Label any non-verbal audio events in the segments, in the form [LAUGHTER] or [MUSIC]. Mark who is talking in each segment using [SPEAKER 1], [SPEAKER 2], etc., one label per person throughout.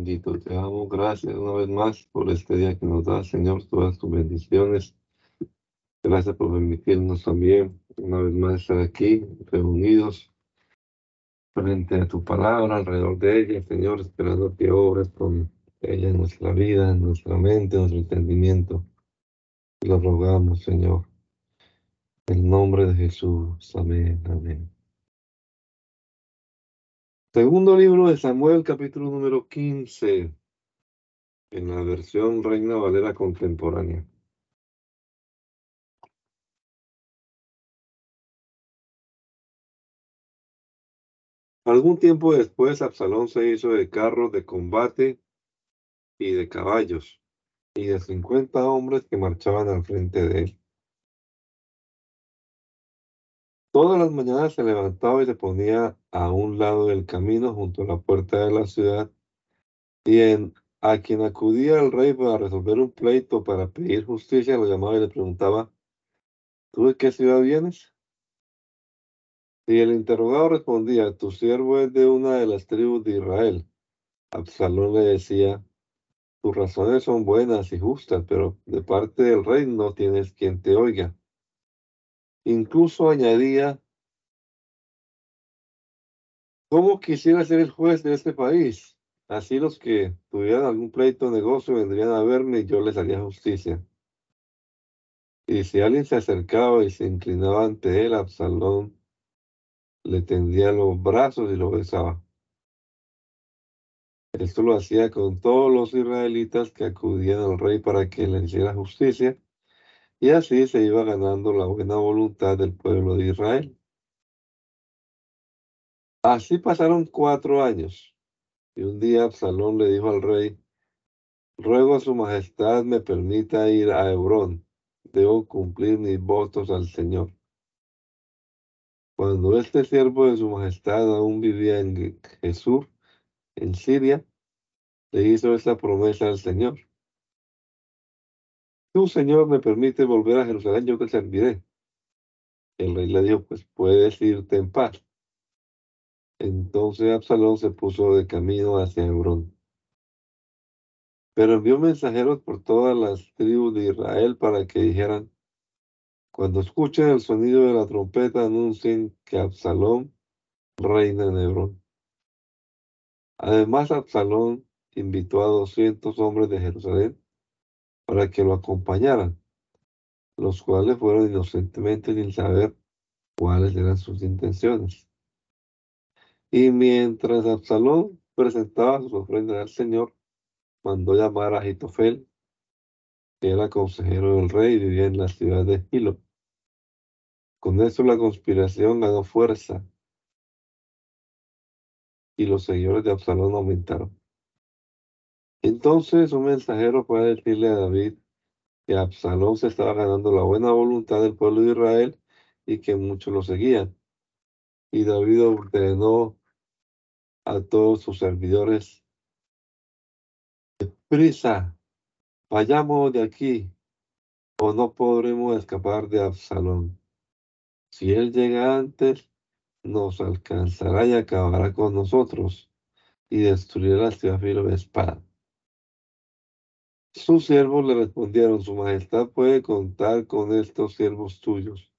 [SPEAKER 1] bendito. Te damos gracias una vez más por este día que nos da, Señor, todas tus bendiciones. Gracias por permitirnos también una vez más estar aquí, reunidos frente a tu palabra, alrededor de ella, Señor, esperando que obres con ella en nuestra vida, en nuestra mente, en nuestro entendimiento. Lo rogamos, Señor. En el nombre de Jesús. Amén. Amén. Segundo libro de Samuel, capítulo número 15, en la versión Reina Valera contemporánea. Algún tiempo después, Absalón se hizo de carros de combate y de caballos, y de cincuenta hombres que marchaban al frente de él. Todas las mañanas se levantaba y se ponía a un lado del camino junto a la puerta de la ciudad, y en, a quien acudía el rey para resolver un pleito, para pedir justicia, lo llamaba y le preguntaba, ¿tú de qué ciudad vienes? Y el interrogado respondía, tu siervo es de una de las tribus de Israel. Absalón le decía, tus razones son buenas y justas, pero de parte del rey no tienes quien te oiga. Incluso añadía, ¿cómo quisiera ser el juez de este país? Así los que tuvieran algún pleito o negocio vendrían a verme y yo les haría justicia. Y si alguien se acercaba y se inclinaba ante él, Absalón le tendía los brazos y lo besaba. Esto lo hacía con todos los israelitas que acudían al rey para que le hiciera justicia y así se iba ganando la buena voluntad del pueblo de Israel. Así pasaron cuatro años, y un día Absalón le dijo al rey, ruego a su majestad me permita ir a Hebrón, debo cumplir mis votos al Señor. Cuando este siervo de su majestad aún vivía en Jesús, en Siria, le hizo esta promesa al Señor tú, Señor, me permite volver a Jerusalén, yo te serviré. El rey le dijo, pues puedes irte en paz. Entonces Absalón se puso de camino hacia Hebrón. Pero envió mensajeros por todas las tribus de Israel para que dijeran, cuando escuchen el sonido de la trompeta, anuncien que Absalón reina en Hebrón. Además, Absalón invitó a doscientos hombres de Jerusalén para que lo acompañaran, los cuales fueron inocentemente sin saber cuáles eran sus intenciones. Y mientras Absalón presentaba sus ofrendas al Señor, mandó llamar a Hitofel, que era consejero del rey y vivía en la ciudad de Hilo. Con eso la conspiración ganó fuerza y los seguidores de Absalón aumentaron. Entonces un mensajero fue a decirle a David que Absalón se estaba ganando la buena voluntad del pueblo de Israel y que muchos lo seguían. Y David ordenó a todos sus servidores, prisa, vayamos de aquí, o no podremos escapar de Absalón. Si él llega antes, nos alcanzará y acabará con nosotros, y destruirá la ciudad filo de espada. Sus siervos le respondieron, Su Majestad puede contar con estos siervos tuyos.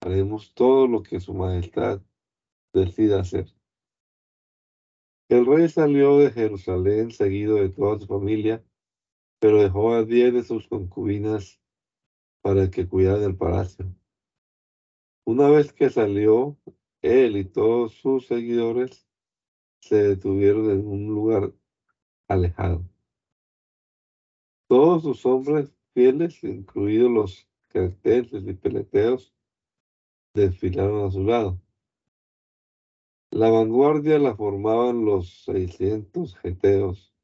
[SPEAKER 1] Haremos todo lo que Su Majestad decida hacer. El rey salió de Jerusalén seguido de toda su familia, pero dejó a diez de sus concubinas para que cuidaran el palacio. Una vez que salió, él y todos sus seguidores se detuvieron en un lugar alejado. Todos sus hombres fieles, incluidos los carteles y peleteos, desfilaron a su lado. La vanguardia la formaban los seiscientos geteos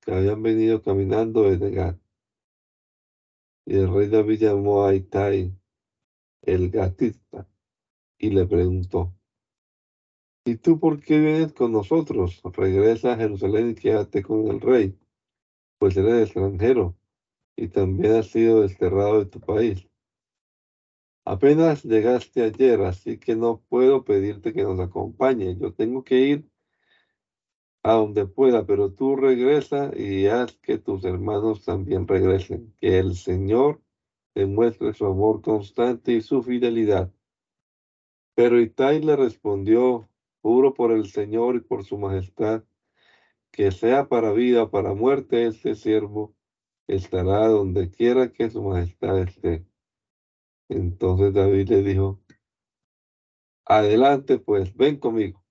[SPEAKER 1] que habían venido caminando desde Gat. Y el rey David llamó a Itai, el gatista, y le preguntó, ¿Y tú por qué vienes con nosotros? Regresa a Jerusalén y quédate con el rey pues eres extranjero y también has sido desterrado de tu país. Apenas llegaste ayer, así que no puedo pedirte que nos acompañe. Yo tengo que ir a donde pueda, pero tú regresa y haz que tus hermanos también regresen. Que el Señor demuestre su amor constante y su fidelidad. Pero Itai le respondió, juro por el Señor y por su majestad, que sea para vida o para muerte este siervo estará donde quiera que su majestad esté. Entonces David le dijo, adelante pues, ven conmigo.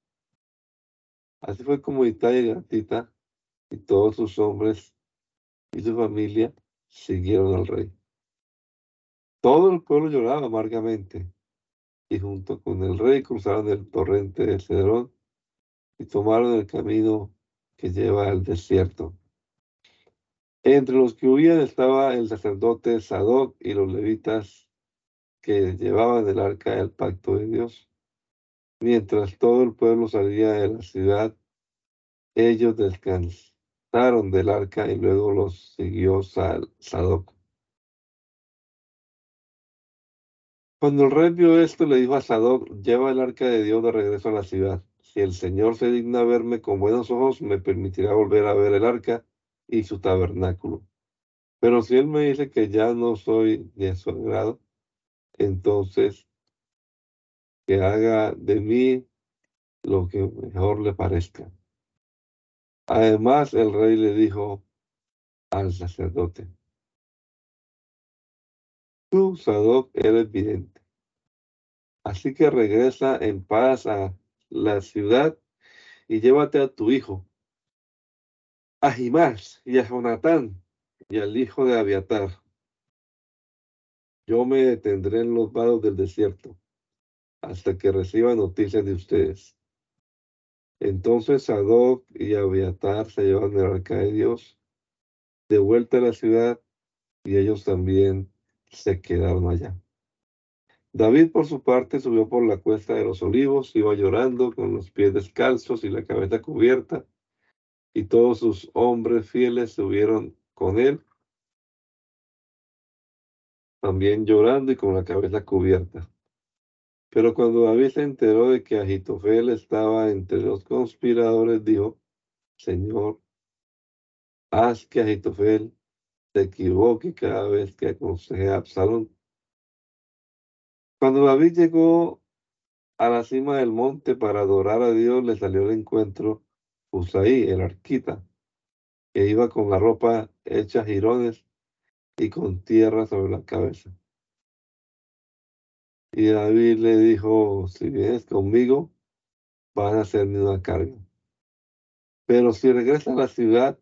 [SPEAKER 1] Así fue como Itai y Gatita y todos sus hombres y su familia siguieron al rey. Todo el pueblo lloraba amargamente y junto con el rey cruzaron el torrente de Cedrón y tomaron el camino que lleva al desierto. Entre los que huían estaba el sacerdote Sadoc y los levitas que llevaban el arca del pacto de Dios. Mientras todo el pueblo salía de la ciudad, ellos descansaron del arca y luego los siguió Sadoc. Cuando el rey vio esto, le dijo a Sadoc, lleva el arca de Dios de regreso a la ciudad. Si el Señor se digna verme con buenos ojos, me permitirá volver a ver el arca y su tabernáculo. Pero si él me dice que ya no soy de su agrado, entonces que haga de mí lo que mejor le parezca. Además, el rey le dijo al sacerdote, tú, Sadoc, eres vidente. Así que regresa en paz a la ciudad y llévate a tu hijo, a Jimás y a Jonatán y al hijo de Abiatar. Yo me detendré en los vados del desierto hasta que reciba noticias de ustedes. Entonces Sadoc y Abiatar se llevan el arca de Dios de vuelta a la ciudad y ellos también se quedaron allá. David, por su parte, subió por la cuesta de los olivos, iba llorando con los pies descalzos y la cabeza cubierta, y todos sus hombres fieles subieron con él, también llorando y con la cabeza cubierta. Pero cuando David se enteró de que Agitofel estaba entre los conspiradores, dijo, Señor, haz que Agitofel se equivoque cada vez que aconseje a Absalón. Cuando David llegó a la cima del monte para adorar a Dios, le salió al encuentro Usaí, el arquita, que iba con la ropa hecha jirones y con tierra sobre la cabeza. Y David le dijo, si vienes conmigo, van a hacerme una carga. Pero si regresas a la ciudad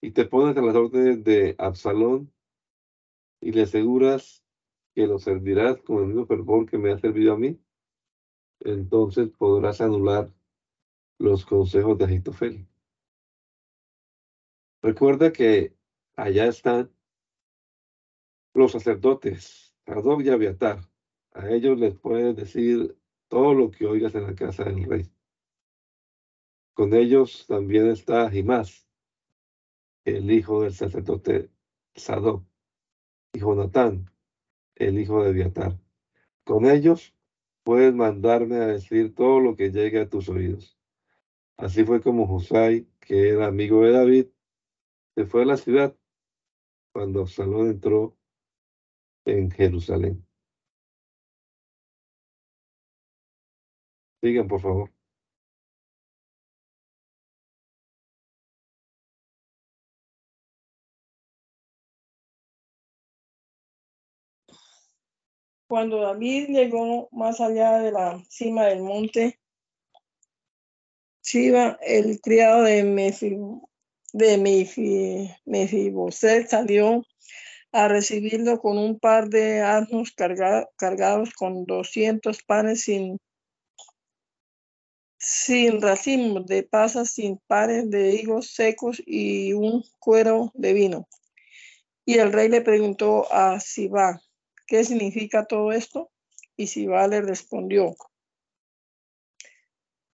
[SPEAKER 1] y te pones a las órdenes de Absalón y le aseguras que lo servirás con el mismo fervor que me ha servido a mí, entonces podrás anular los consejos de Agitofel. Recuerda que allá están los sacerdotes, Sadoc y Abiatar. A ellos les puedes decir todo lo que oigas en la casa del rey. Con ellos también está Jimás, el hijo del sacerdote Sadoc, y Jonatán, el hijo de Abiatar. Con ellos puedes mandarme a decir todo lo que llegue a tus oídos. Así fue como Josai, que era amigo de David, se fue a la ciudad cuando Absalón entró en Jerusalén. Sigan, por favor.
[SPEAKER 2] Cuando David llegó más allá de la cima del monte, Siba, el criado de, Mefiboset, salió a recibirlo con un par de asnos cargados con 200 panes sin, sin racimos de pasas, sin pares de higos secos y un cuero de vino. Y el rey le preguntó a Siba, ¿qué significa todo esto? Y Siba le respondió,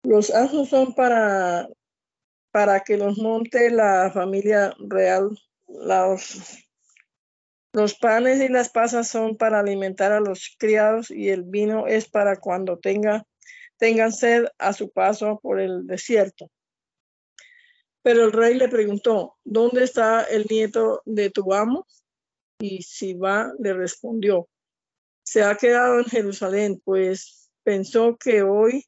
[SPEAKER 2] los asnos son para, para que los monte la familia real. Los, panes y las pasas son para alimentar a los criados y el vino es para cuando tenga tengan sed a su paso por el desierto. Pero el rey le preguntó, ¿dónde está el nieto de tu amo? Y Siba le respondió, se ha quedado en Jerusalén, pues pensó que hoy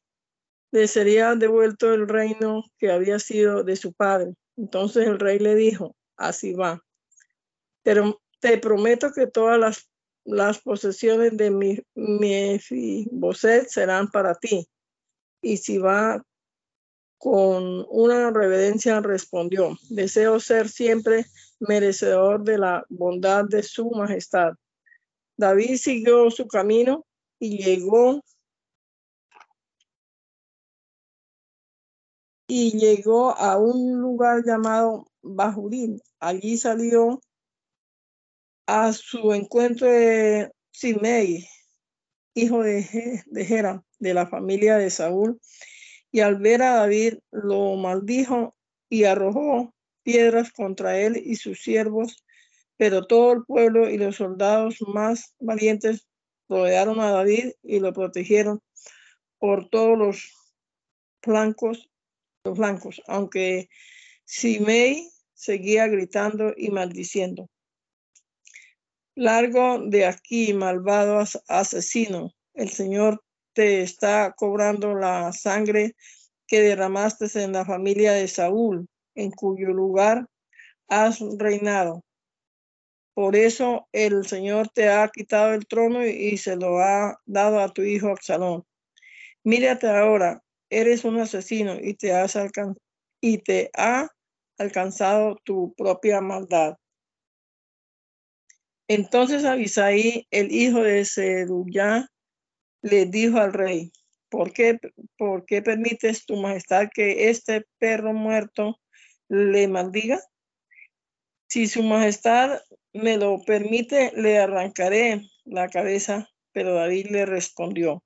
[SPEAKER 2] le sería devuelto el reino que había sido de su padre. Entonces el rey le dijo, así va. Pero te prometo que todas las, las posesiones de mi, mi serán para ti. Y si va con una reverencia respondió, deseo ser siempre merecedor de la bondad de su majestad. David siguió su camino y llegó y llegó a un lugar llamado Bajurín. Allí salió a su encuentro de Simei, hijo de, de Gera, de la familia de Saúl, y al ver a David lo maldijo y arrojó piedras contra él y sus siervos, pero todo el pueblo y los soldados más valientes rodearon a David y lo protegieron por todos los flancos, los flancos, aunque Simei seguía gritando y maldiciendo. Largo de aquí, malvado asesino, el Señor te está cobrando la sangre que derramaste en la familia de Saúl, en cuyo lugar has reinado. Por eso el Señor te ha quitado el trono y se lo ha dado a tu hijo Absalón. Mírate ahora, eres un asesino y te, has y te ha alcanzado tu propia maldad. Entonces Abisaí, el hijo de Zeruyá, le dijo al rey, ¿por qué, ¿por qué permites tu majestad que este perro muerto le maldiga? Si su majestad me lo permite, le arrancaré la cabeza. Pero David le respondió,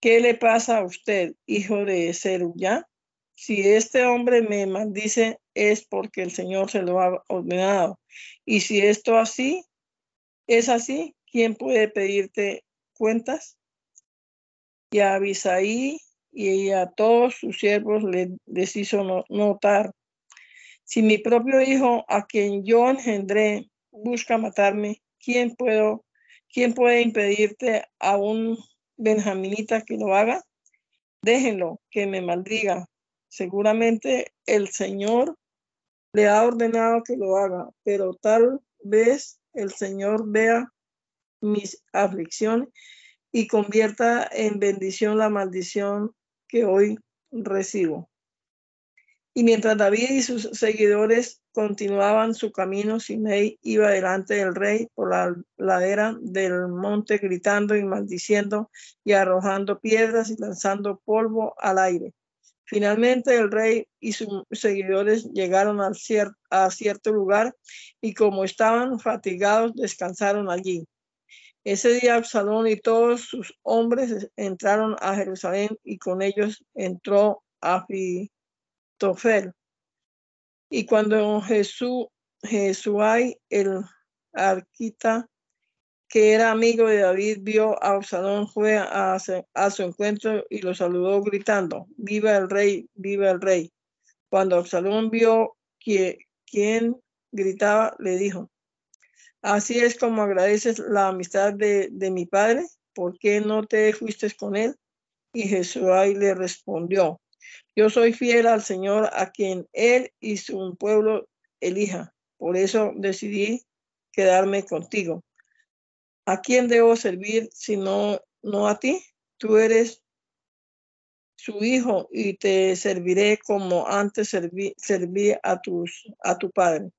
[SPEAKER 2] ¿qué le pasa a usted, hijo de Zeruya? Si este hombre me maldice es porque el Señor se lo ha ordenado. Y si esto así es así, ¿quién puede pedirte cuentas. Y a Abisaí y a todos sus siervos les hizo notar, si mi propio hijo, a quien yo engendré, busca matarme, ¿quién, puedo, ¿quién puede impedirte a un benjaminita que lo haga? Déjenlo, que me maldiga. Seguramente el Señor le ha ordenado que lo haga, pero tal vez el Señor vea mis aflicciones y convierta en bendición la maldición que hoy recibo. Y mientras David y sus seguidores continuaban su camino, Simei iba delante del rey por la ladera del monte gritando y maldiciendo y arrojando piedras y lanzando polvo al aire. Finalmente el rey y sus seguidores llegaron a cierto lugar y como estaban fatigados descansaron allí. Ese día Absalón y todos sus hombres entraron a Jerusalén y con ellos entró Y cuando Jesús, Jesuay, el arquita, que era amigo de David, vio a Absalón, fue a, su encuentro y lo saludó gritando, viva el rey, viva el rey. Cuando Absalón vio que quien gritaba, le dijo, Así es como agradeces la amistad de, mi padre. ¿Por qué no te fuiste con él? Y Jesús le respondió, yo soy fiel al Señor a quien él y su pueblo elija. Por eso decidí quedarme contigo. ¿A quién debo servir si no, no a ti? Tú eres su hijo y te serviré como antes serví, serví a, tus, a tu padre.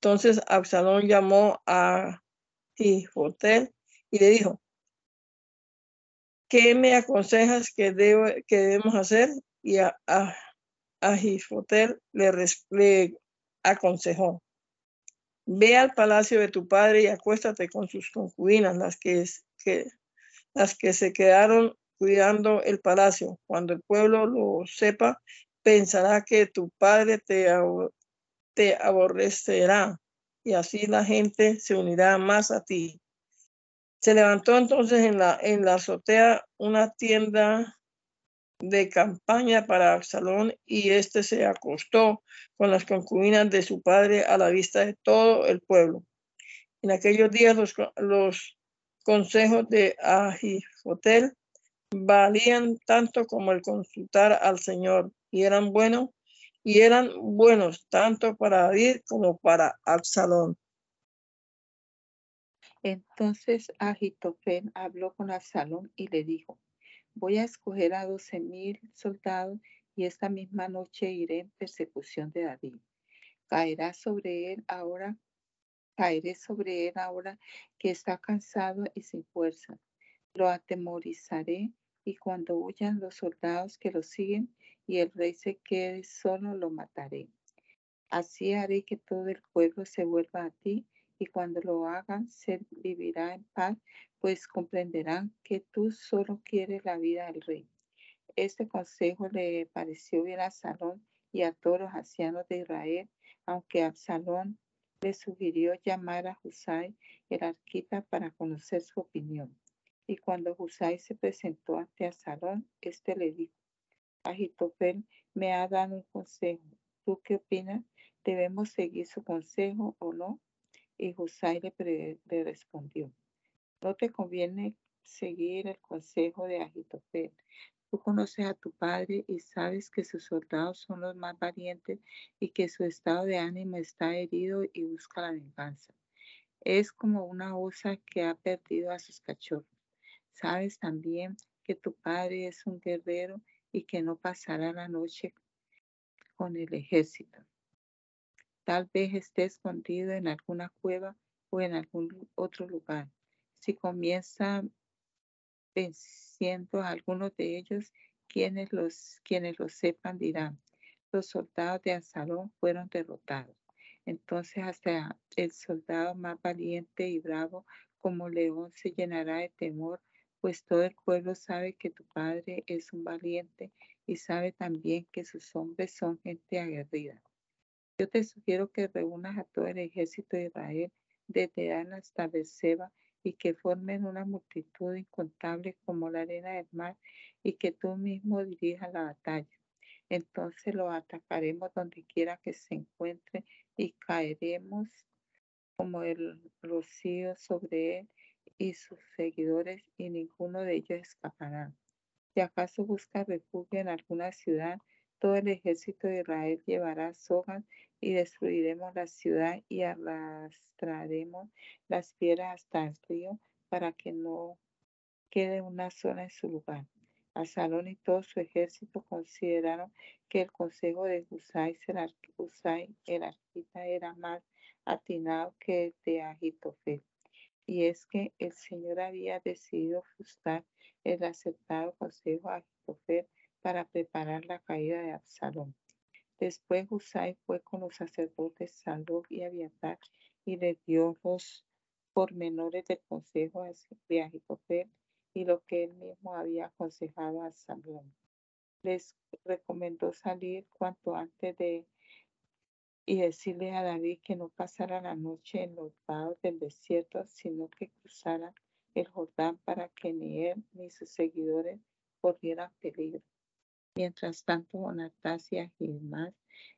[SPEAKER 2] Entonces Absalón llamó a Jifotel y le dijo, ¿qué me aconsejas que, que debemos hacer? Y a, a, le, aconsejó, ve al palacio de tu padre y acuéstate con sus concubinas, las que, que, las que se quedaron cuidando el palacio. Cuando el pueblo lo sepa, pensará que tu padre te, aborrecerá y así la gente se unirá más a ti. Se levantó entonces en la, en la azotea una tienda de campaña para Absalón y éste se acostó con las concubinas de su padre a la vista de todo el pueblo. En aquellos días los, los consejos de Ahifotel valían tanto como el consultar al Señor y eran buenos y eran buenos tanto para David como para Absalón.
[SPEAKER 3] Entonces Agitofel habló con Absalón y le dijo, voy a escoger a doce mil soldados y esta misma noche iré en persecución de David. Caerá sobre él ahora, caeré sobre él ahora que está cansado y sin fuerza. Lo atemorizaré y cuando huyan los soldados que lo siguen y el rey se quede solo, lo mataré. Así haré que todo el pueblo se vuelva a ti y cuando lo hagan se vivirá en paz, pues comprenderán que tú solo quieres la vida del rey. Este consejo le pareció bien a Salón y a todos los ancianos de Israel, aunque Absalón le sugirió llamar a Husay, el arquita, para conocer su opinión. Y cuando Husay se presentó ante Absalón, éste le dijo, Agitofel me ha dado un consejo. ¿Tú qué opinas? ¿Debemos seguir su consejo o no? Y Husay le respondió, no te conviene seguir el consejo de Agitofel. Tú conoces a tu padre y sabes que sus soldados son los más valientes y que su estado de ánimo está herido y busca la venganza. Es como una osa que ha perdido a sus cachorros. Sabes también que tu padre es un guerrero y que no pasará la noche con el ejército. Tal vez esté escondido en alguna cueva o en algún otro lugar. Si comienza venciendo a algunos de ellos, quienes los, quienes lo sepan dirán, los soldados de Absalón fueron derrotados. Entonces hasta el soldado más valiente y bravo como león se llenará de temor pues todo el pueblo sabe que tu padre es un valiente y sabe también que sus hombres son gente aguerrida. Yo te sugiero que reúnas a todo el ejército de Israel desde Dan hasta Berseba y que formen una multitud incontable como la arena del mar y que tú mismo dirijas la batalla. Entonces lo atacaremos donde quiera que se encuentre y caeremos como el rocío sobre él y sus seguidores y ninguno de ellos escapará. Si acaso busca refugio en alguna ciudad, todo el ejército de Israel llevará sogas y destruiremos la ciudad y arrastraremos las piedras hasta el río para que no quede una sola en su lugar. Absalón y todo su ejército consideraron que el consejo de Husay, el arquita, era más atinado que el de Agitofel y es que el Señor había decidido frustrar el aceptado consejo a Agitofel para preparar la caída de Absalón. Después Husay fue con los sacerdotes Salud y Abiatar y le dio los pormenores del consejo de Agitofel y lo que él mismo había aconsejado a Absalón. Les recomendó salir cuanto antes de y decirle a David que no pasara la noche en los vados del desierto, sino que cruzara el Jordán para que ni él ni sus seguidores corrieran peligro. Mientras tanto, Bonatasia y Gilmás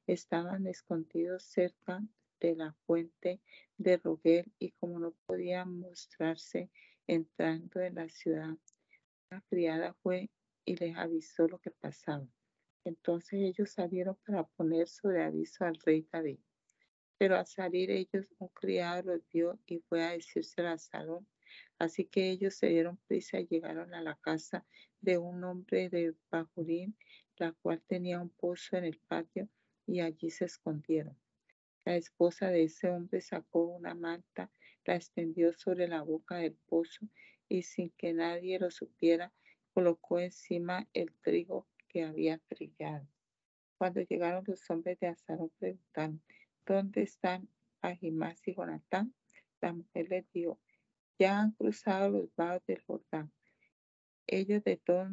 [SPEAKER 3] estaban escondidos cerca de la fuente de Roguel y como no podían mostrarse entrando en la ciudad, una criada fue y les avisó lo que pasaba. Entonces ellos salieron para poner sobre aviso al rey David. Pero al salir ellos, un criado los vio y fue a decírselo a Salón. Así que ellos se dieron prisa y llegaron a la casa de un hombre de Bajurín, la cual tenía un pozo en el patio, y allí se escondieron. La esposa de ese hombre sacó una manta, la extendió sobre la boca del pozo y sin que nadie lo supiera, colocó encima el trigo que había trillado. Cuando llegaron los hombres de Azarón preguntaron, ¿dónde están Ahimás y Jonatán? La mujer les dijo, ya han cruzado los vados del Jordán. Ellos de todos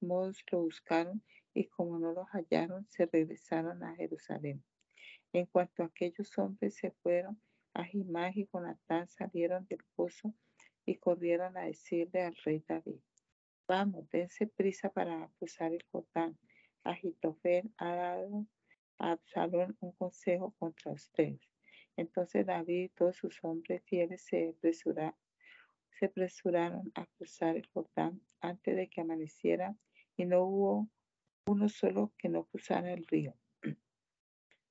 [SPEAKER 3] modos lo buscaron y como no los hallaron, se regresaron a Jerusalén. En cuanto a aquellos hombres se fueron, Ahimás y Jonatán salieron del pozo y corrieron a decirle al rey David, Vamos, dense prisa para cruzar el Jordán. Agitofel ha dado a Absalón un consejo contra ustedes. Entonces David y todos sus hombres fieles se, se apresuraron a cruzar el Jordán antes de que amaneciera y no hubo uno solo que no cruzara el río. [CLEARS THROAT]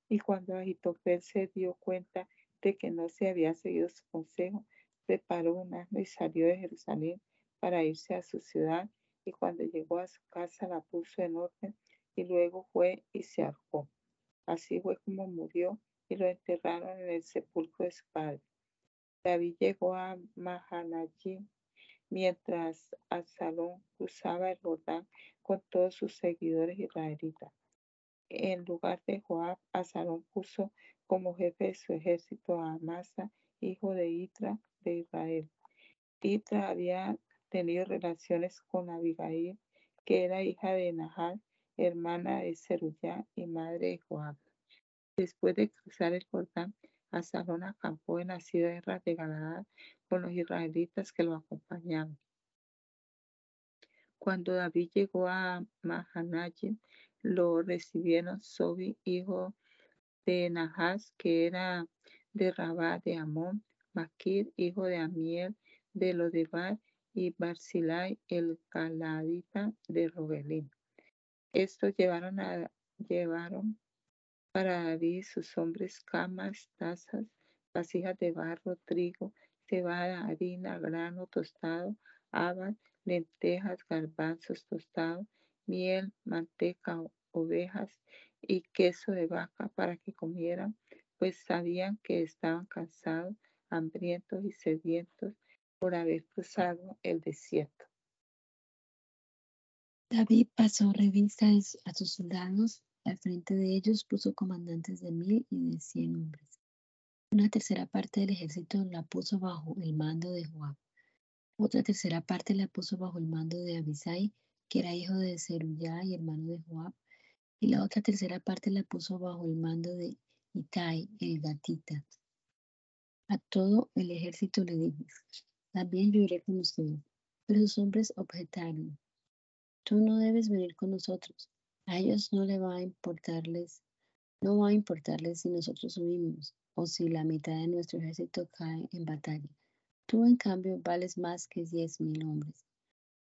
[SPEAKER 3] Y cuando Agitofel se dio cuenta de que no se había seguido su consejo, preparó un asno y salió de Jerusalén para irse a su ciudad. Y cuando llegó a su casa la puso en orden y luego fue y se ahorcó. Así fue como murió y lo enterraron en el sepulcro de su padre. David llegó a Mahanayim mientras Absalón cruzaba el Jordán con todos sus seguidores israelitas. En lugar de Joab, Absalón puso como jefe de su ejército a Amasa, hijo de Itra de Israel. Itra había tenido relaciones con Abigail, que era hija de Nahal, hermana de Zeruyá y madre de Joab. Después de cruzar el Jordán, Absalón acampó en la ciudad de Galaad con los israelitas que lo acompañaban. Cuando David llegó a Mahanayim, lo recibieron Sobi, hijo de Nahas, que era de Rabá de Amón, Maquir, hijo de Amiel, de Lodebar, y Barzilai, el caladita de Rogelín. Estos llevaron, a, llevaron para David sus hombres camas, tazas, vasijas de barro, trigo, cebada, harina, grano tostado, habas, lentejas, garbanzos tostados, miel, manteca, ovejas y queso de vaca para que comieran, pues sabían que estaban cansados, hambrientos y sedientos por haber cruzado el desierto.
[SPEAKER 4] David pasó revista a sus soldados, al frente de ellos puso comandantes de mil y de cien hombres. Una tercera parte del ejército la puso bajo el mando de Joab. Otra tercera parte la puso bajo el mando de Abisai, que era hijo de Zeruyá y hermano de Joab. Y la otra tercera parte la puso bajo el mando de Itai, el gatita. A todo el ejército le dijo, también yo iré con ustedes. Pero sus hombres objetaron, tú no debes venir con nosotros. A ellos no le va a importarles, no va a importarles si nosotros subimos o si la mitad de nuestro ejército cae en batalla. Tú, en cambio, vales más que diez mil hombres.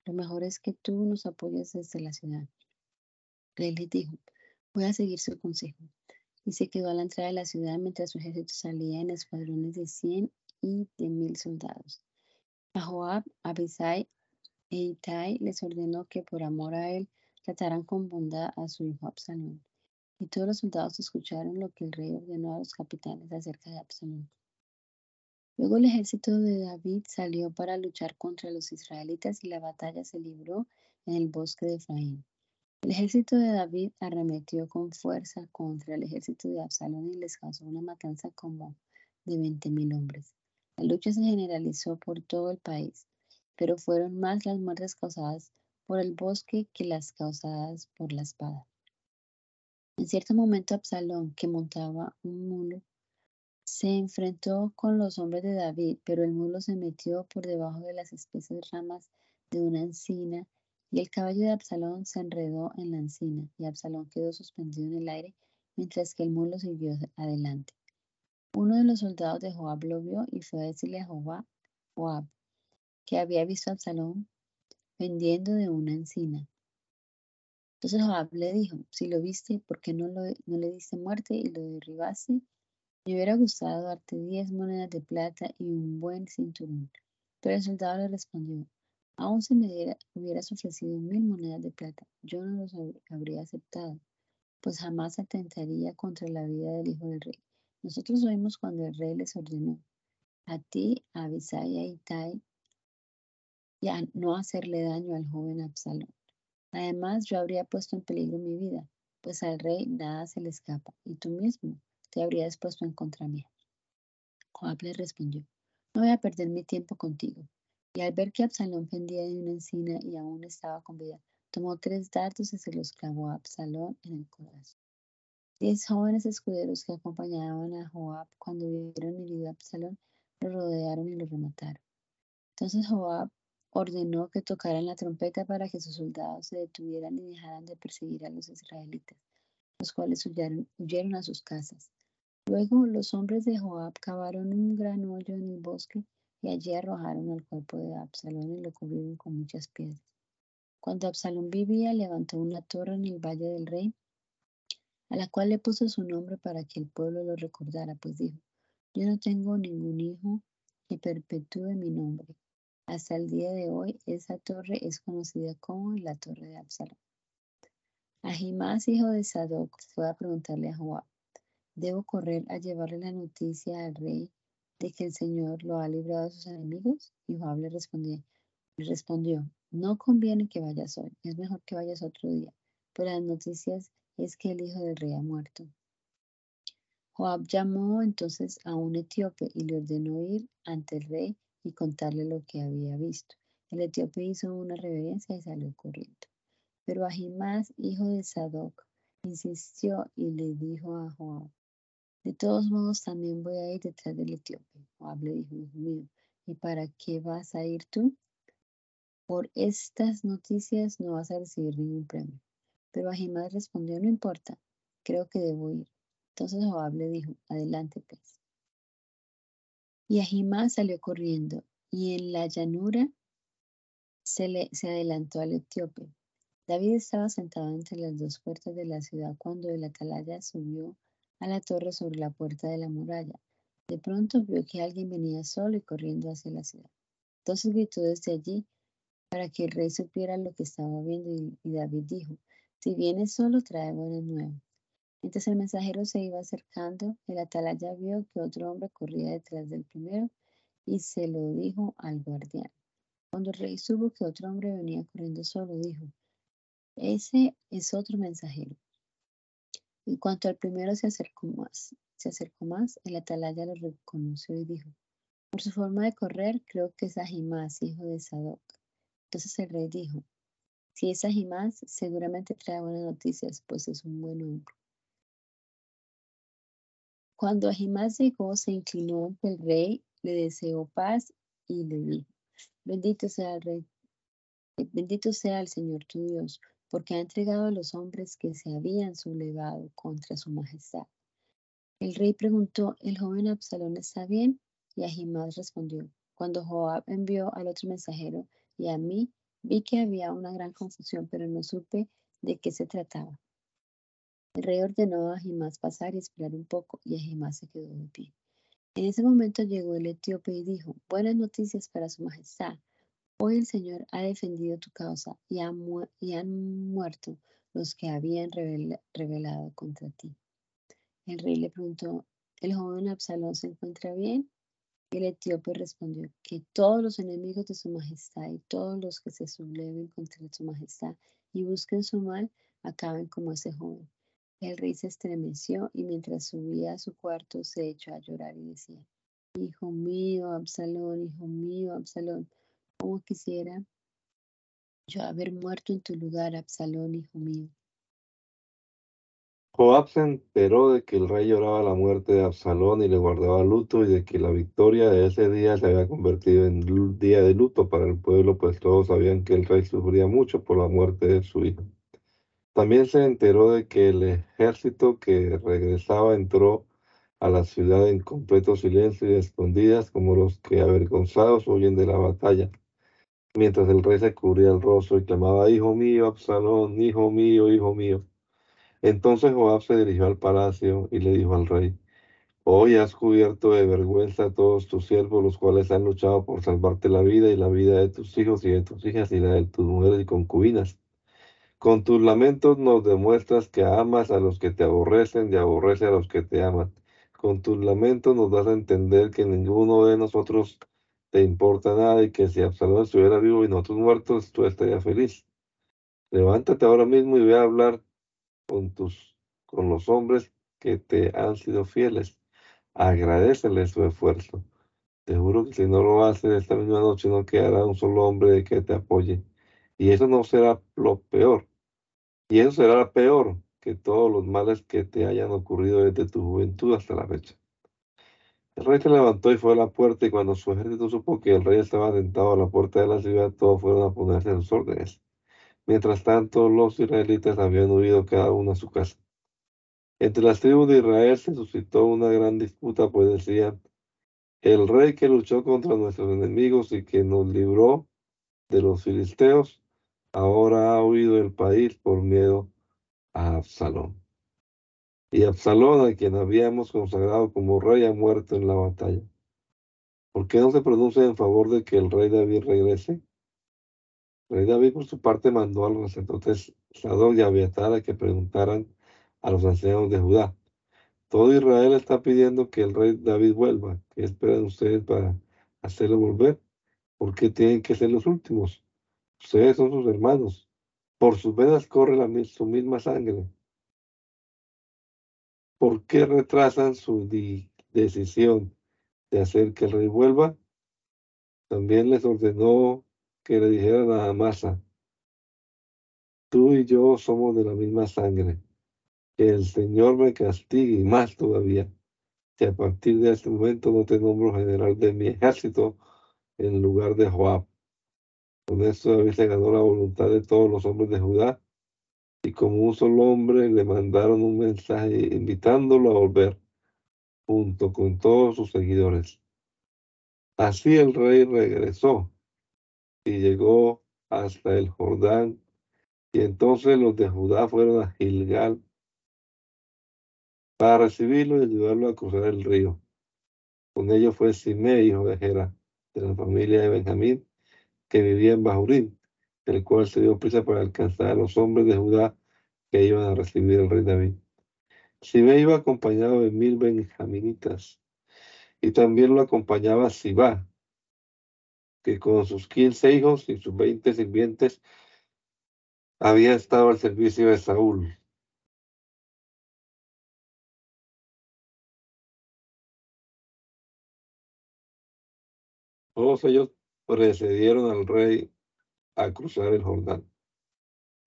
[SPEAKER 4] Lo mejor es que tú nos apoyes desde la ciudad. Rey les dijo, voy a seguir su consejo. Y se quedó a la entrada de la ciudad mientras su ejército salía en escuadrones de cien y de mil soldados. A Joab, Abisai e Itai les ordenó que por amor a él trataran con bondad a su hijo Absalón. Y todos los soldados escucharon lo que el rey ordenó a los capitanes acerca de Absalón. Luego el ejército de David salió para luchar contra los israelitas y la batalla se libró en el bosque de Efraín. El ejército de David arremetió con fuerza contra el ejército de Absalón y les causó una matanza como de veinte mil hombres. La lucha se generalizó por todo el país, pero fueron más las muertes causadas por el bosque que las causadas por la espada. En cierto momento Absalón, que montaba un mulo, se enfrentó con los hombres de David, pero el mulo se metió por debajo de las espesas ramas de una encina y el caballo de Absalón se enredó en la encina y Absalón quedó suspendido en el aire mientras que el mulo siguió adelante. Uno de los soldados de Joab lo vio y fue a decirle a Joab, Joab que había visto a Absalón pendiendo de una encina. Entonces Joab le dijo, si lo viste, ¿por qué no, lo, le diste muerte y lo derribaste? Me hubiera gustado darte diez monedas de plata y un buen cinturón. Pero el soldado le respondió, aún si me hubieras ofrecido mil monedas de plata, yo no los habría aceptado, pues jamás atentaría contra la vida del hijo del rey. Nosotros oímos cuando el rey les ordenó a ti, a Abisai y a Itai, y no hacerle daño al joven Absalón. Además, yo habría puesto en peligro mi vida, pues al rey nada se le escapa, y tú mismo te habrías puesto en contra mía. Joab le respondió, no voy a perder mi tiempo contigo. Y al ver que Absalón pendía de una encina y aún estaba con vida, tomó tres dardos y se los clavó a Absalón en el corazón. Diez jóvenes escuderos que acompañaban a Joab cuando vieron herido a Absalón lo rodearon y lo remataron. Entonces Joab ordenó que tocaran la trompeta para que sus soldados se detuvieran y dejaran de perseguir a los israelitas, los cuales huyeron, a sus casas. Luego los hombres de Joab cavaron un gran hoyo en el bosque y allí arrojaron el cuerpo de Absalón y lo cubrieron con muchas piedras. Cuando Absalón vivía, levantó una torre en el Valle del Rey, a la cual le puso su nombre para que el pueblo lo recordara, pues dijo, yo no tengo ningún hijo que perpetúe mi nombre. Hasta el día de hoy, esa torre es conocida como la Torre de Absalón. Ahimás, hijo de Sadoc, fue a preguntarle a Joab, ¿debo correr a llevarle la noticia al rey de que el Señor lo ha librado de sus enemigos? Y Joab le respondió, le respondió, no conviene que vayas hoy, es mejor que vayas otro día, pues las noticias es que el hijo del rey ha muerto. Joab llamó entonces a un etíope y le ordenó ir ante el rey y contarle lo que había visto. El etíope hizo una reverencia y salió corriendo. Pero Ahimás, hijo de Sadoc, insistió y le dijo a Joab, de todos modos, también voy a ir detrás del etíope. Joab le dijo, hijo mío, ¿y para qué vas a ir tú? Por estas noticias no vas a recibir ningún premio. Pero Ahimás respondió, no importa, creo que debo ir. Entonces Joab le dijo, adelante pues. Y Ahimás salió corriendo, y en la llanura se, le, adelantó al etíope. David estaba sentado entre las dos puertas de la ciudad cuando el atalaya subió a la torre sobre la puerta de la muralla. De pronto vio que alguien venía solo y corriendo hacia la ciudad. Entonces gritó desde allí para que el rey supiera lo que estaba viendo y, David dijo, si vienes solo trae buenas nuevas. Mientras el mensajero se iba acercando, el atalaya vio que otro hombre corría detrás del primero y se lo dijo al guardián. Cuando el rey supo que otro hombre venía corriendo solo, dijo, ese es otro mensajero. En cuanto al primero se acercó más, se acercó más, el atalaya lo reconoció y dijo, por su forma de correr, creo que es Ahimás, hijo de Sadoc. Entonces el rey dijo, si es Ahimás, seguramente trae buenas noticias, pues es un buen hombre. Cuando Ahimás llegó, se inclinó ante el rey, le deseó paz y le dijo, bendito sea el rey, bendito sea el Señor tu Dios, porque ha entregado a los hombres que se habían sublevado contra su majestad. El rey preguntó, ¿el joven Absalón está bien? Y Ahimás respondió, cuando Joab envió al otro mensajero y a mí, vi que había una gran confusión, pero no supe de qué se trataba. El rey ordenó a Ahimás pasar y esperar un poco, y Ahimás se quedó de pie. En ese momento llegó el etíope y dijo, buenas noticias para su majestad. Hoy el Señor ha defendido tu causa y, han muerto los que habían rebelado contra ti. El rey le preguntó, ¿el joven Absalón se encuentra bien? El etíope respondió, que todos los enemigos de su majestad y todos los que se subleven contra su majestad y busquen su mal, acaben como ese joven. El rey se estremeció y mientras subía a su cuarto se echó a llorar y decía, Hijo mío, Absalón, hijo mío, Absalón, ¿Cómo quisiera yo haber muerto en tu lugar, Absalón, hijo mío?
[SPEAKER 1] Joab se enteró de que el rey lloraba la muerte de Absalón y le guardaba luto y de que la victoria de ese día se había convertido en día de luto para el pueblo, pues todos sabían que el rey sufría mucho por la muerte de su hijo. También se enteró de que el ejército que regresaba entró a la ciudad en completo silencio y escondidas como los que avergonzados huyen de la batalla mientras el rey se cubría el rostro y clamaba, Hijo mío, Absalón, hijo mío, hijo mío. Entonces Joab se dirigió al palacio y le dijo al rey, Hoy has cubierto de vergüenza a todos tus siervos, los cuales han luchado por salvarte la vida y la vida de tus hijos y de tus hijas y la de tus mujeres y concubinas. Con tus lamentos nos demuestras que amas a los que te aborrecen y aborrece a los que te aman. Con tus lamentos nos das a entender que ninguno de nosotros te importa nada y que si Absalón estuviera vivo y nosotros muertos, tú estarías feliz. Levántate ahora mismo y ve a hablar con tus, con los hombres que te han sido fieles. Agradeceles su esfuerzo. Te juro que si no lo haces esta misma noche no quedará un solo hombre que te apoye. Y eso no será lo peor. Y eso será peor que todos los males que te hayan ocurrido desde tu juventud hasta la fecha. El rey se levantó y fue a la puerta, y cuando su ejército supo que el rey estaba sentado a la puerta de la ciudad, todos fueron a ponerse en sus órdenes. Mientras tanto, los israelitas habían huido cada uno a su casa. Entre las tribus de Israel se suscitó una gran disputa, pues decían, el rey que luchó contra nuestros enemigos y que nos libró de los filisteos, ahora ha huido del país por miedo a Absalón. Y Absalón, a quien habíamos consagrado como rey, ha muerto en la batalla. ¿Por qué no se pronuncia en favor de que el rey David regrese? El rey David, por su parte, mandó a los sacerdotes Sadoc y Abiatar a que preguntaran a los ancianos de Judá. Todo Israel está pidiendo que el rey David vuelva. ¿Qué esperan ustedes para hacerlo volver? ¿Por qué tienen que ser los últimos? Ustedes son sus hermanos. Por sus venas corre la, su misma sangre. ¿Por qué retrasan su decisión de hacer que el rey vuelva? También les ordenó que le dijeran a Amasa, tú y yo somos de la misma sangre, que el Señor me castigue y más todavía, si a partir de este momento no te nombro general de mi ejército en lugar de Joab. Con esto David se la voluntad de todos los hombres de Judá y como un solo hombre le mandaron un mensaje invitándolo a volver junto con todos sus seguidores. Así el rey regresó y llegó hasta el Jordán y entonces los de Judá fueron a Gilgal para recibirlo y ayudarlo a cruzar el río. Con ellos fue Simei, hijo de Gera, de la familia de Benjamín, que vivía en Bahurín el cual se dio prisa para alcanzar a los hombres de Judá que iban a recibir al rey David. Sibé iba acompañado de mil benjaminitas, y también lo acompañaba Sibá, que con sus quince hijos y sus veinte sirvientes había estado al servicio de Saúl. Todos ellos precedieron al rey a cruzar el Jordán.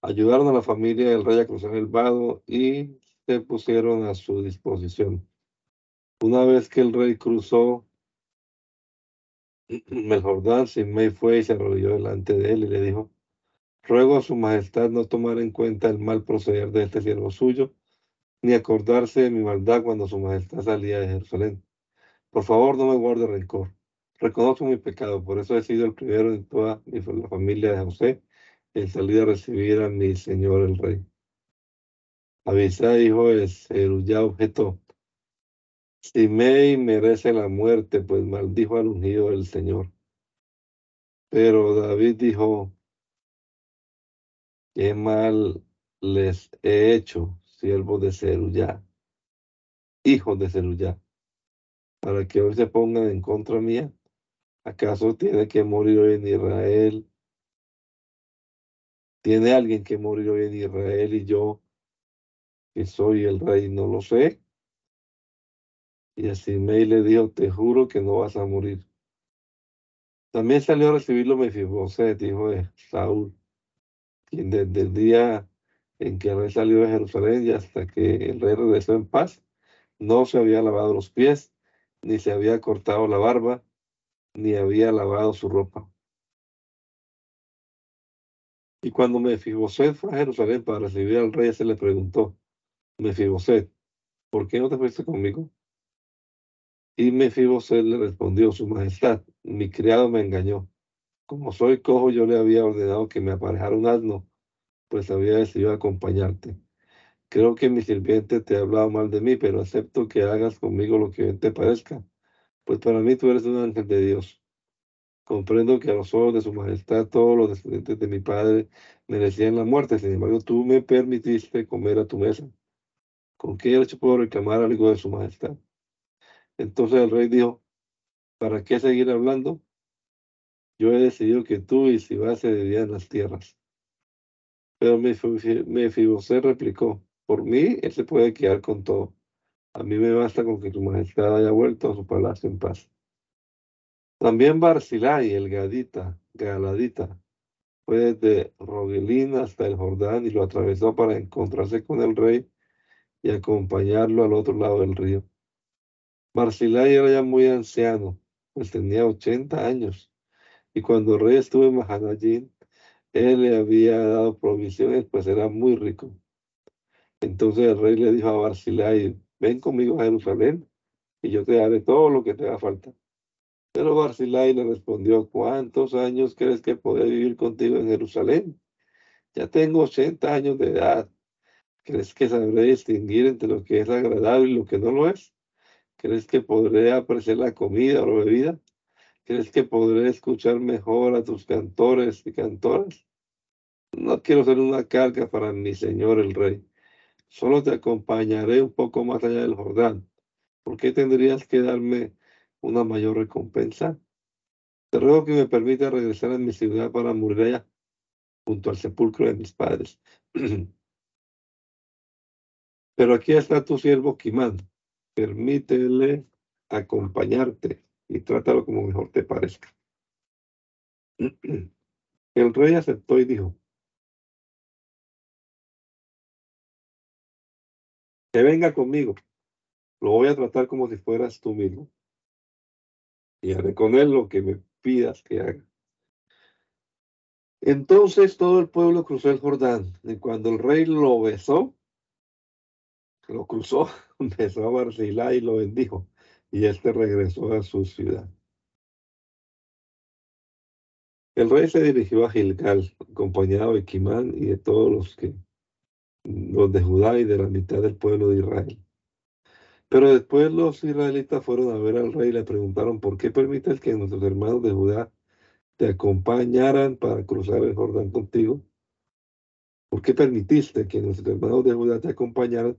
[SPEAKER 1] Ayudaron a la familia del rey a cruzar el vado y se pusieron a su disposición. Una vez que el rey cruzó [CLEARS THROAT] el Jordán, Simei fue y se arrodilló delante de él y le dijo, ruego a su majestad no tomar en cuenta el mal proceder de este siervo suyo, ni acordarse de mi maldad cuando su majestad salía de Jerusalén. Por favor, no me guarde rencor. Reconozco mi pecado, por eso he sido el primero en toda mi, la familia de José en salir a recibir a mi señor el rey. Abisá, hijo de Zerullá, objetó, Simei merece la muerte, pues maldijo al ungido del Señor. Pero David dijo, qué mal les he hecho, siervos de Zerullá, hijos de Zerullá, para que hoy se pongan en contra mía. ¿Acaso tiene que morir hoy en Israel? ¿Tiene alguien que morir hoy en Israel y yo, que soy el rey, no lo sé? Y así me le dijo, te juro que no vas a morir. También salió a recibirlo Mefiboset, hijo de Saúl, quien desde el día en que el rey salió de Jerusalén y hasta que el rey regresó en paz, no se había lavado los pies, ni se había cortado la barba, ni había lavado su ropa. Y cuando Mefiboset fue a Jerusalén para recibir al rey, se le preguntó, Mefiboset, ¿por qué no te fuiste conmigo? Y Mefiboset le respondió, su majestad, mi criado me engañó. Como soy cojo, yo le había ordenado que me aparejara un asno, pues había decidido acompañarte. Creo que mi sirviente te ha hablado mal de mí, pero acepto que hagas conmigo lo que te parezca pues para mí tú eres un ángel de Dios. Comprendo que a los ojos de su majestad todos los descendientes de mi padre merecían la muerte, sin embargo tú me permitiste comer a tu mesa. ¿Con qué derecho puedo reclamar algo de su majestad? Entonces el rey dijo, ¿para qué seguir hablando? Yo he decidido que tú y Sibá se dividan las tierras. Pero Mefibosé replicó, por mí él se puede quedar con todo. A mí me basta con que tu majestad haya vuelto a su palacio en paz. También Barzilai, el Gadita, Galadita, fue desde Rogelín hasta el Jordán y lo atravesó para encontrarse con el rey y acompañarlo al otro lado del río. Barzillai era ya muy anciano, pues tenía 80 años. Y cuando el rey estuvo en Mahanayín, él le había dado provisiones, pues era muy rico. Entonces el rey le dijo a Barzillai, ven conmigo a Jerusalén y yo te daré todo lo que te haga falta. Pero Barzillai le respondió, ¿cuántos años crees que podré vivir contigo en Jerusalén? Ya tengo 80 años de edad. ¿Crees que sabré distinguir entre lo que es agradable y lo que no lo es? ¿Crees que podré apreciar la comida o la bebida? ¿Crees que podré escuchar mejor a tus cantores y cantoras? No quiero ser una carga para mi señor el rey. Solo te acompañaré un poco más allá del Jordán. ¿Por qué tendrías que darme una mayor recompensa? Te ruego que me permita regresar a mi ciudad para morir allá, junto al sepulcro de mis padres. [CLEARS THROAT] Pero aquí está tu siervo Kimán. Permítele acompañarte y trátalo como mejor te parezca. [CLEARS THROAT] El rey aceptó y dijo, que venga conmigo, lo voy a tratar como si fueras tú mismo. Y haré con él lo que me pidas que haga. Entonces todo el pueblo cruzó el Jordán, y cuando el rey lo besó, lo cruzó, [LAUGHS] besó a Barzilá y lo bendijo y éste regresó a su ciudad. El rey se dirigió a Gilgal, acompañado de Kimán y de todos los que los de Judá y de la mitad del pueblo de Israel. Pero después los israelitas fueron a ver al rey y le preguntaron, ¿por qué permites que nuestros hermanos de Judá te acompañaran para cruzar el Jordán contigo? ¿Por qué permitiste que nuestros hermanos de Judá te acompañaran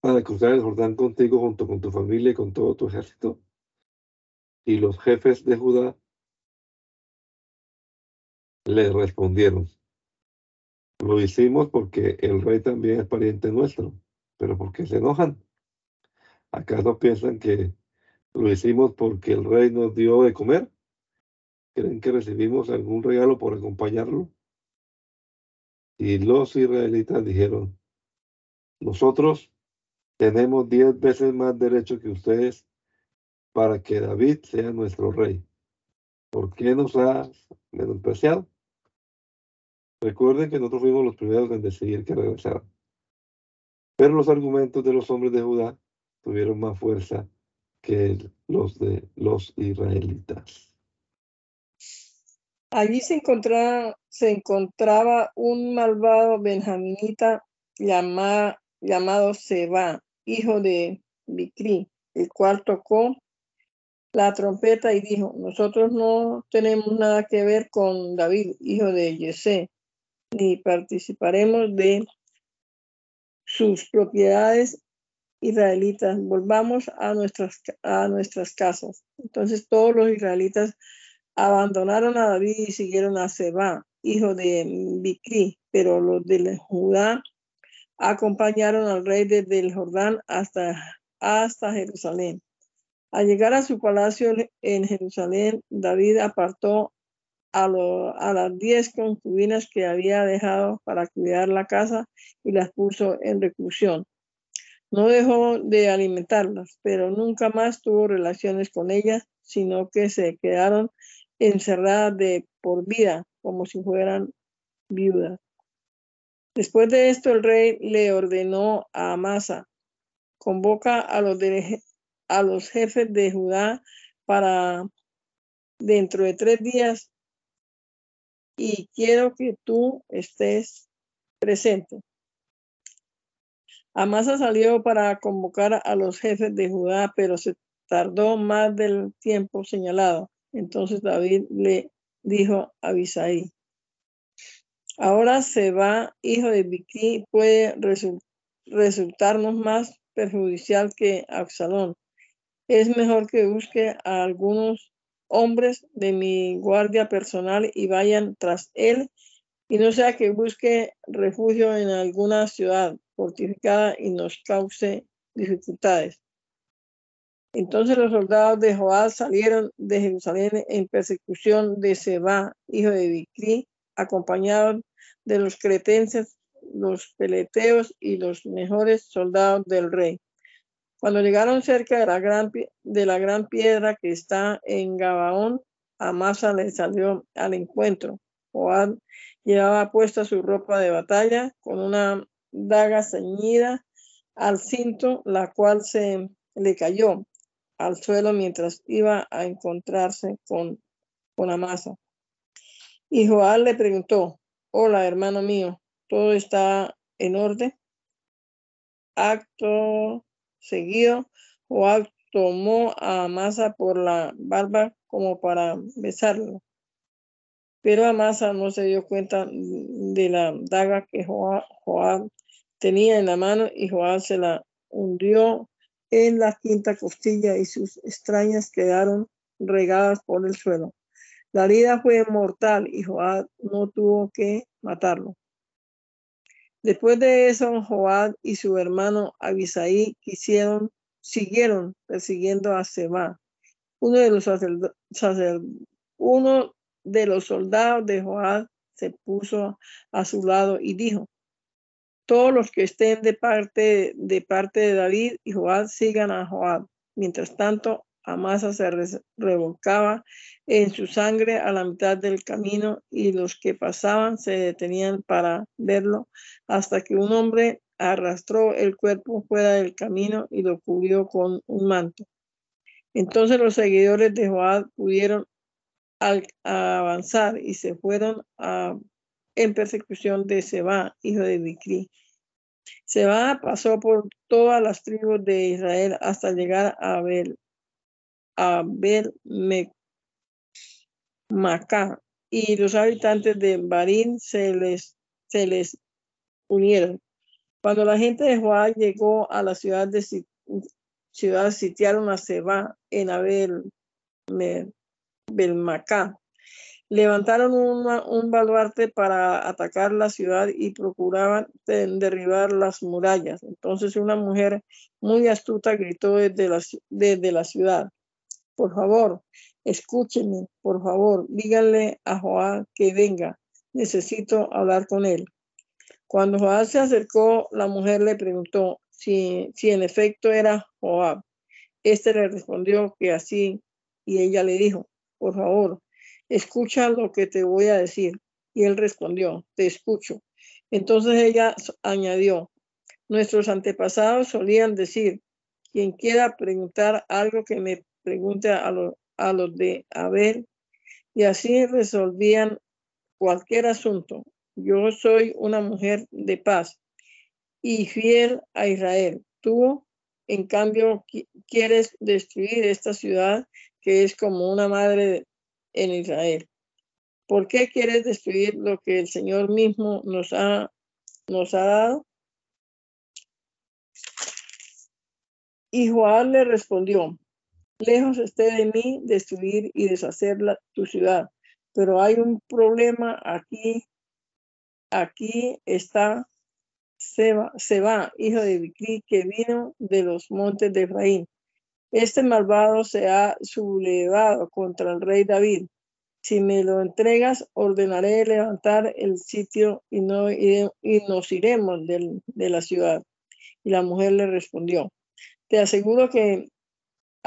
[SPEAKER 1] para cruzar el Jordán contigo junto con tu familia y con todo tu ejército. Y los jefes de Judá le respondieron, lo hicimos porque el rey también es pariente nuestro, pero ¿por qué se enojan? ¿Acaso piensan que lo hicimos porque el rey nos dio de comer? ¿Creen que recibimos algún regalo por acompañarlo? Y los israelitas dijeron, nosotros tenemos diez veces más derecho que ustedes para que David sea nuestro rey. ¿Por qué nos ha menospreciado? Recuerden que nosotros fuimos los primeros en decidir que regresara. Pero los argumentos de los hombres de Judá tuvieron más fuerza que los de los israelitas.
[SPEAKER 2] Allí se encontraba, un malvado benjaminita llamado Seba, hijo de Bicri, el cual tocó la trompeta y dijo, nosotros no tenemos nada que ver con David, hijo de Yesé, ni participaremos de sus propiedades israelitas. Volvamos a nuestras, a nuestras casas. Entonces todos los israelitas abandonaron a David y siguieron a Seba, hijo de Bicri, pero los de Judá acompañaron al rey desde el Jordán hasta, hasta Jerusalén. Al llegar a su palacio en Jerusalén, David apartó a, las diez concubinas que había dejado para cuidar la casa y las puso en reclusión. No dejó de alimentarlas, pero nunca más tuvo relaciones con ellas, sino que se quedaron encerradas de por vida, como si fueran viudas. Después de esto, el rey le ordenó a Amasa, convoca a los, a los jefes de Judá para dentro de tres días y quiero que tú estés presente. Amasa salió para convocar a los jefes de Judá, pero se tardó más del tiempo señalado. Entonces David le dijo a Abisaí, Ahora se va, hijo de Vicky, puede resultarnos más perjudicial que Absalón. Es mejor que busque a algunos hombres de mi guardia personal y vayan tras él, y no sea que busque refugio en alguna ciudad fortificada y nos cause dificultades. Entonces los soldados de Joás salieron de Jerusalén en persecución de Seba, hijo de Vicri, acompañados de los cretenses, los peleteos y los mejores soldados del rey. Cuando llegaron cerca de la gran, de la gran piedra que está en Gabaón, Amasa le salió al encuentro. Joab llevaba puesta su ropa de batalla con una daga ceñida al cinto, la cual se le cayó al suelo mientras iba a encontrarse con, con Amasa. Y Joab le preguntó, hola hermano mío, ¿todo está en orden? Acto seguido, Joab tomó a Amasa por la barba como para besarlo. Pero Amasa no se dio cuenta de la daga que Joab, tenía en la mano y Joab se la hundió en la quinta costilla y sus extrañas quedaron regadas por el suelo. La herida fue mortal y Joab no tuvo que matarlo. Después de eso, Joab y su hermano Abisaí quisieron, siguieron persiguiendo a Seba. Uno de los, uno de los soldados de Joab se puso a su lado y dijo, todos los que estén de parte de parte de David y Joab sigan a Joab. Mientras tanto, Amasa se revolcaba en su sangre a la mitad del camino y los que pasaban se detenían para verlo hasta que un hombre arrastró el cuerpo fuera del camino y lo cubrió con un manto. Entonces los seguidores de Joab pudieron avanzar y se fueron en persecución de Seba, hijo de Bicri. Seba pasó por todas las tribus de Israel hasta llegar a Abel, Abel Macá, y los habitantes de Barín se les, se les unieron. Cuando la gente de Joab llegó a la ciudad de ciudad sitiaron a Seba en Abel Belmacá. Levantaron un baluarte para atacar la ciudad y procuraban derribar las murallas. Entonces una mujer muy astuta gritó desde la, desde la ciudad, por favor, escúchenme, por favor, díganle a Joab que venga, necesito hablar con él. Cuando Joab se acercó, la mujer le preguntó si, si en efecto era Joab. Este le respondió que así, y ella le dijo, por favor, escucha lo que te voy a decir. Y él respondió, te escucho. Entonces ella añadió, nuestros antepasados solían decir, quien quiera preguntar algo que me pregunte a, a los de Abel, y así resolvían cualquier asunto. Yo soy una mujer de paz y fiel a Israel. Tú, en cambio, quieres destruir esta ciudad que es como una madre en Israel. ¿Por qué quieres destruir lo que el Señor mismo nos ha, nos ha dado? Y Joab le respondió, lejos esté de mí destruir y deshacer tu ciudad, pero hay un problema aquí. Aquí está Seba, hijo de Bicri, que vino de los montes de Efraín. Este malvado se ha sublevado contra el rey David. Si me lo entregas, ordenaré levantar el sitio y, no, y, nos iremos de la ciudad. Y la mujer le respondió, te aseguro que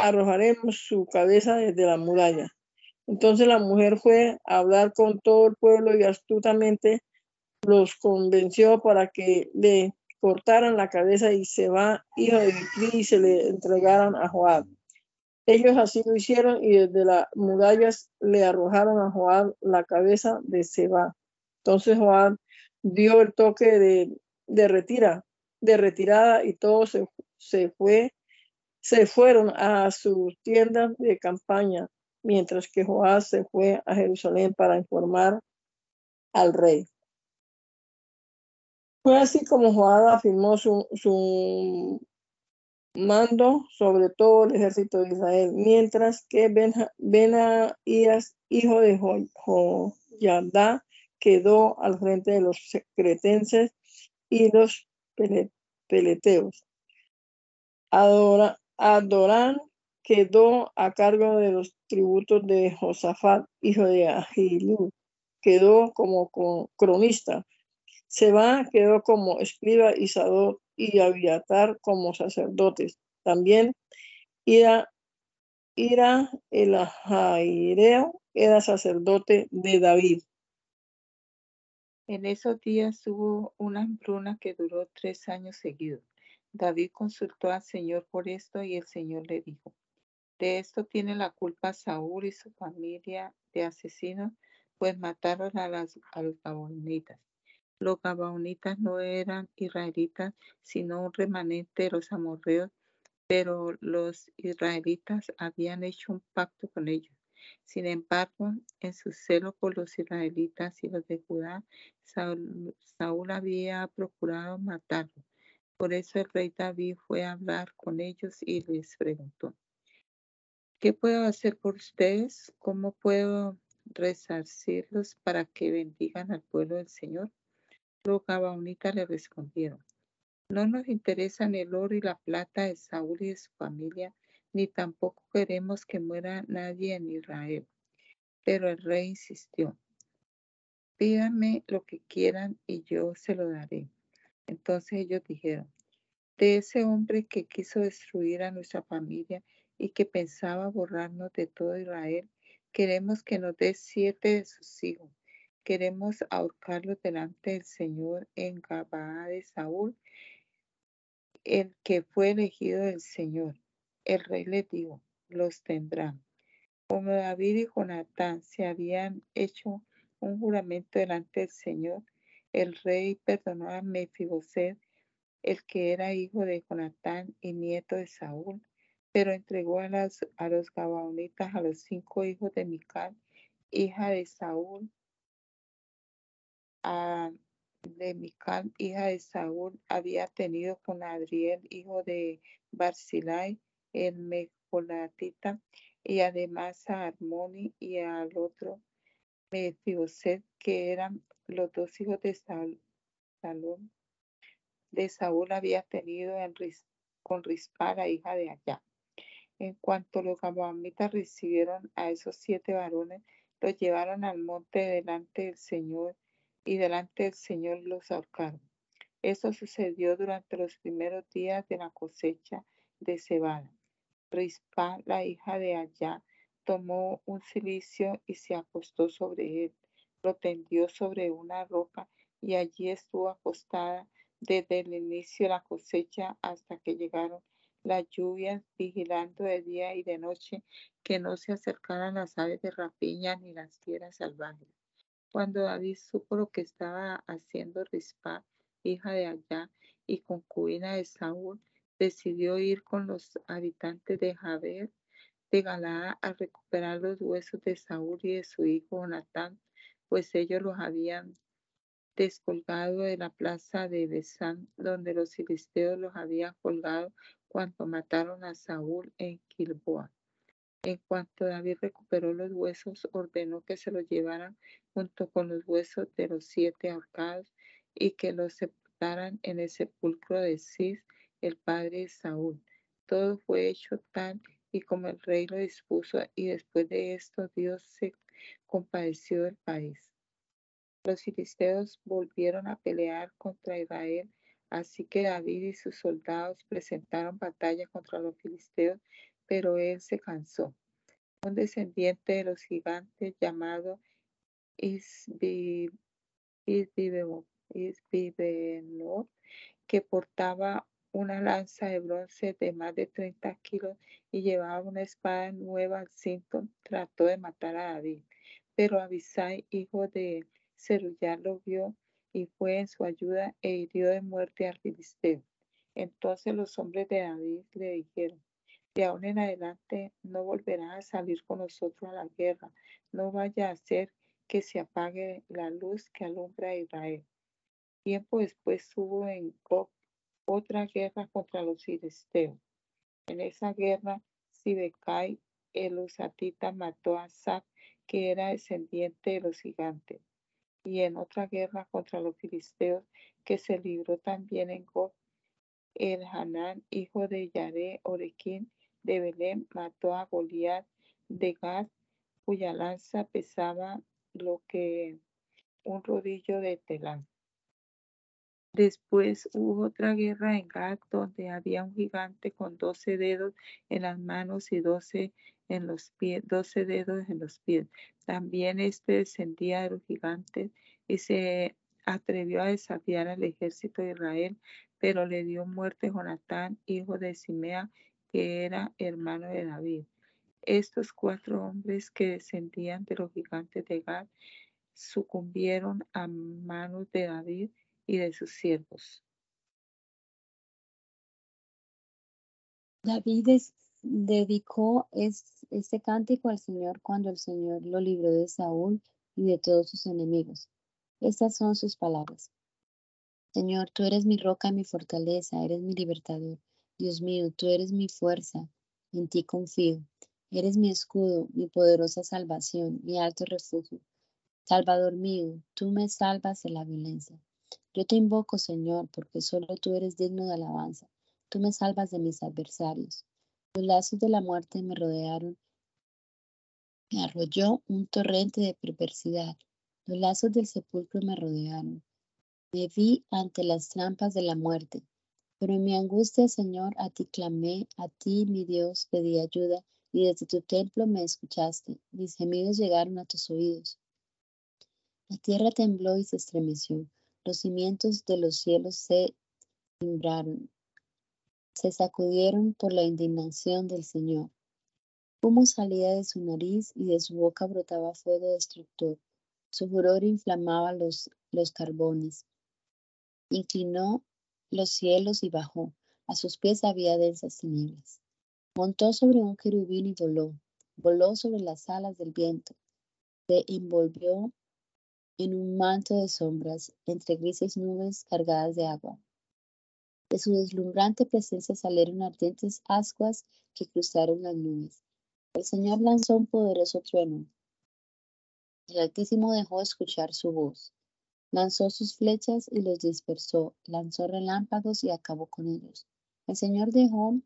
[SPEAKER 2] arrojaremos su cabeza desde la muralla. Entonces la mujer fue a hablar con todo el pueblo y astutamente los convenció para que le cortaran la cabeza y se va, hijo de Bicri, y se le entregaran a Joab. Ellos así lo hicieron y desde las murallas le arrojaron a Joab la cabeza de Seba. Entonces Joab dio el toque de, de, retira, de retirada y todos se, se, fue, se fueron a sus tiendas de campaña, mientras que Joab se fue a Jerusalén para informar al rey. Fue así como Joab afirmó su, su mando sobre todo el ejército de Israel, mientras que Benaías, hijo de Joyadá, quedó al frente de los cretenses y los peleteos. Adora, Adorán quedó a cargo de los tributos de Josafat, hijo de Ahilú, quedó como cronista Seba quedó como escriba y Sadok y Abiatar como sacerdotes. También Ira, Ira el Jaireo era sacerdote de David.
[SPEAKER 3] En esos días hubo una hambruna que duró tres años seguidos. David consultó al Señor por esto y el Señor le dijo, de esto tiene la culpa Saúl y su familia de asesinos, pues mataron a, las, los gabaonitas. Los gabaonitas no eran israelitas, sino un remanente de los amorreos, pero los israelitas habían hecho un pacto con ellos. Sin embargo, en su celo por los israelitas y los de Judá, Saúl, había procurado matarlos. Por eso el rey David fue a hablar con ellos y les preguntó, ¿qué puedo hacer por ustedes? ¿Cómo puedo resarcirlos para que bendigan al pueblo del Señor? Los gabaonitas le respondieron, no nos interesan el oro y la plata de Saúl y de su familia, ni tampoco queremos que muera nadie en Israel. Pero el rey insistió, pídanme lo que quieran y yo se lo daré. Entonces ellos dijeron, de ese hombre que quiso destruir a nuestra familia y que pensaba borrarnos de todo Israel, queremos que nos dé siete de sus hijos. Queremos ahorcarlos delante del Señor en Gabaa de Saúl, el que fue elegido del Señor. El rey le dijo, los tendrán. Como David y Jonatán se habían hecho un juramento delante del Señor, el rey perdonó a Mefiboset, el que era hijo de Jonatán y nieto de Saúl, pero entregó a, a los gabaonitas a los cinco hijos de Mical, hija de Saúl, a, de Mical, hija de Saúl, había tenido con Adriel, hijo de Barzilai, el Mejolatita, y además a Armoni y al otro Mefiboset, que eran los dos hijos de Saúl, de Saúl había tenido en, con Rispa, la hija de Allá. En cuanto los gabaonitas recibieron a esos siete varones, los llevaron al monte delante del Señor y delante del Señor los ahorcaron. Eso sucedió durante los primeros días de la cosecha de cebada. Rispa, la hija de Allá, tomó un cilicio y se acostó sobre él. Lo tendió sobre una roca y allí estuvo acostada desde el inicio de la cosecha hasta que llegaron las lluvias, vigilando de día y de noche que no se acercaran las aves de rapiña ni las fieras salvajes. Cuando David supo lo que estaba haciendo Rispa, hija de Allá y concubina de Saúl, decidió ir con los habitantes de Jaber de Galá a recuperar los huesos de Saúl y de su hijo Jonatán, pues ellos los habían descolgado de la plaza de Besán, donde los filisteos los habían colgado cuando mataron a Saúl en Gilboa. En cuanto David recuperó los huesos, ordenó que se los llevaran junto con los huesos de los siete ahorcados y que los sepultaran en el sepulcro de Cis, el padre de Saúl. Todo fue hecho tal y como el rey lo dispuso, y después de esto Dios se compadeció del país. Los filisteos volvieron a pelear contra Israel, así que David y sus soldados presentaron batalla contra los filisteos, pero él se cansó. Un descendiente de los gigantes llamado Isbibenot, que portaba una lanza de bronce de más de 30 kilos y llevaba una espada nueva al cinto, trató de matar a David. Pero Abisai, hijo de Zeruyá, lo vio y fue en su ayuda e hirió de muerte al filisteo. Entonces los hombres de David le dijeron, de ahora en adelante no volverá a salir con nosotros a la guerra, no vaya a ser que se apague la luz que alumbra a Israel. Tiempo después hubo en Gog otra guerra contra los filisteos. En esa guerra, Sibekai, el usatita, mató a Sab, que era descendiente de los gigantes. Y en otra guerra contra los filisteos, que se libró también en Gob, el Hanán, hijo de Yare Orequín de Belén, mató a Goliat de Gad, cuya lanza pesaba lo que un rodillo de telán. Después hubo otra guerra en Gad, donde había un gigante con doce dedos en las manos y doce en los pies, doce dedos en los pies. También este descendía de los gigantes y se atrevió a desafiar al ejército de Israel, pero le dio muerte Jonatán, hijo de Simea, que era hermano de David. Estos cuatro hombres que descendían de los gigantes de Gad sucumbieron a manos de David y de sus siervos.
[SPEAKER 4] David dedicó este cántico al Señor cuando el Señor lo libró de Saúl y de todos sus enemigos. Estas son sus palabras. Señor, tú eres mi roca y mi fortaleza, eres mi libertador. Dios mío, tú eres mi fuerza, en ti confío. Eres mi escudo, mi poderosa salvación, mi alto refugio. Salvador mío, tú me salvas de la violencia. Yo te invoco, Señor, porque solo tú eres digno de alabanza. Tú me salvas de mis adversarios. Los lazos de la muerte me rodearon. Me arrolló un torrente de perversidad. Los lazos del sepulcro me rodearon. Me vi ante las trampas de la muerte. Pero en mi angustia, Señor, a ti clamé, a ti, mi Dios, pedí ayuda, y desde tu templo me escuchaste. Mis gemidos llegaron a tus oídos. La tierra tembló y se estremeció. Los cimientos de los cielos se timbraron, se sacudieron por la indignación del Señor. Humo salía de su nariz y de su boca brotaba fuego destructor. Su furor inflamaba los, los carbones. Inclinó los cielos y bajó. A sus pies había densas tinieblas. Montó sobre un querubín y voló. Voló sobre las alas del viento. Se envolvió en un manto de sombras entre grises nubes cargadas de agua. De su deslumbrante presencia salieron ardientes ascuas que cruzaron las nubes. El Señor lanzó un poderoso trueno. El Altísimo dejó escuchar su voz. Lanzó sus flechas y los dispersó, lanzó relámpagos y acabó con ellos. El Señor dejó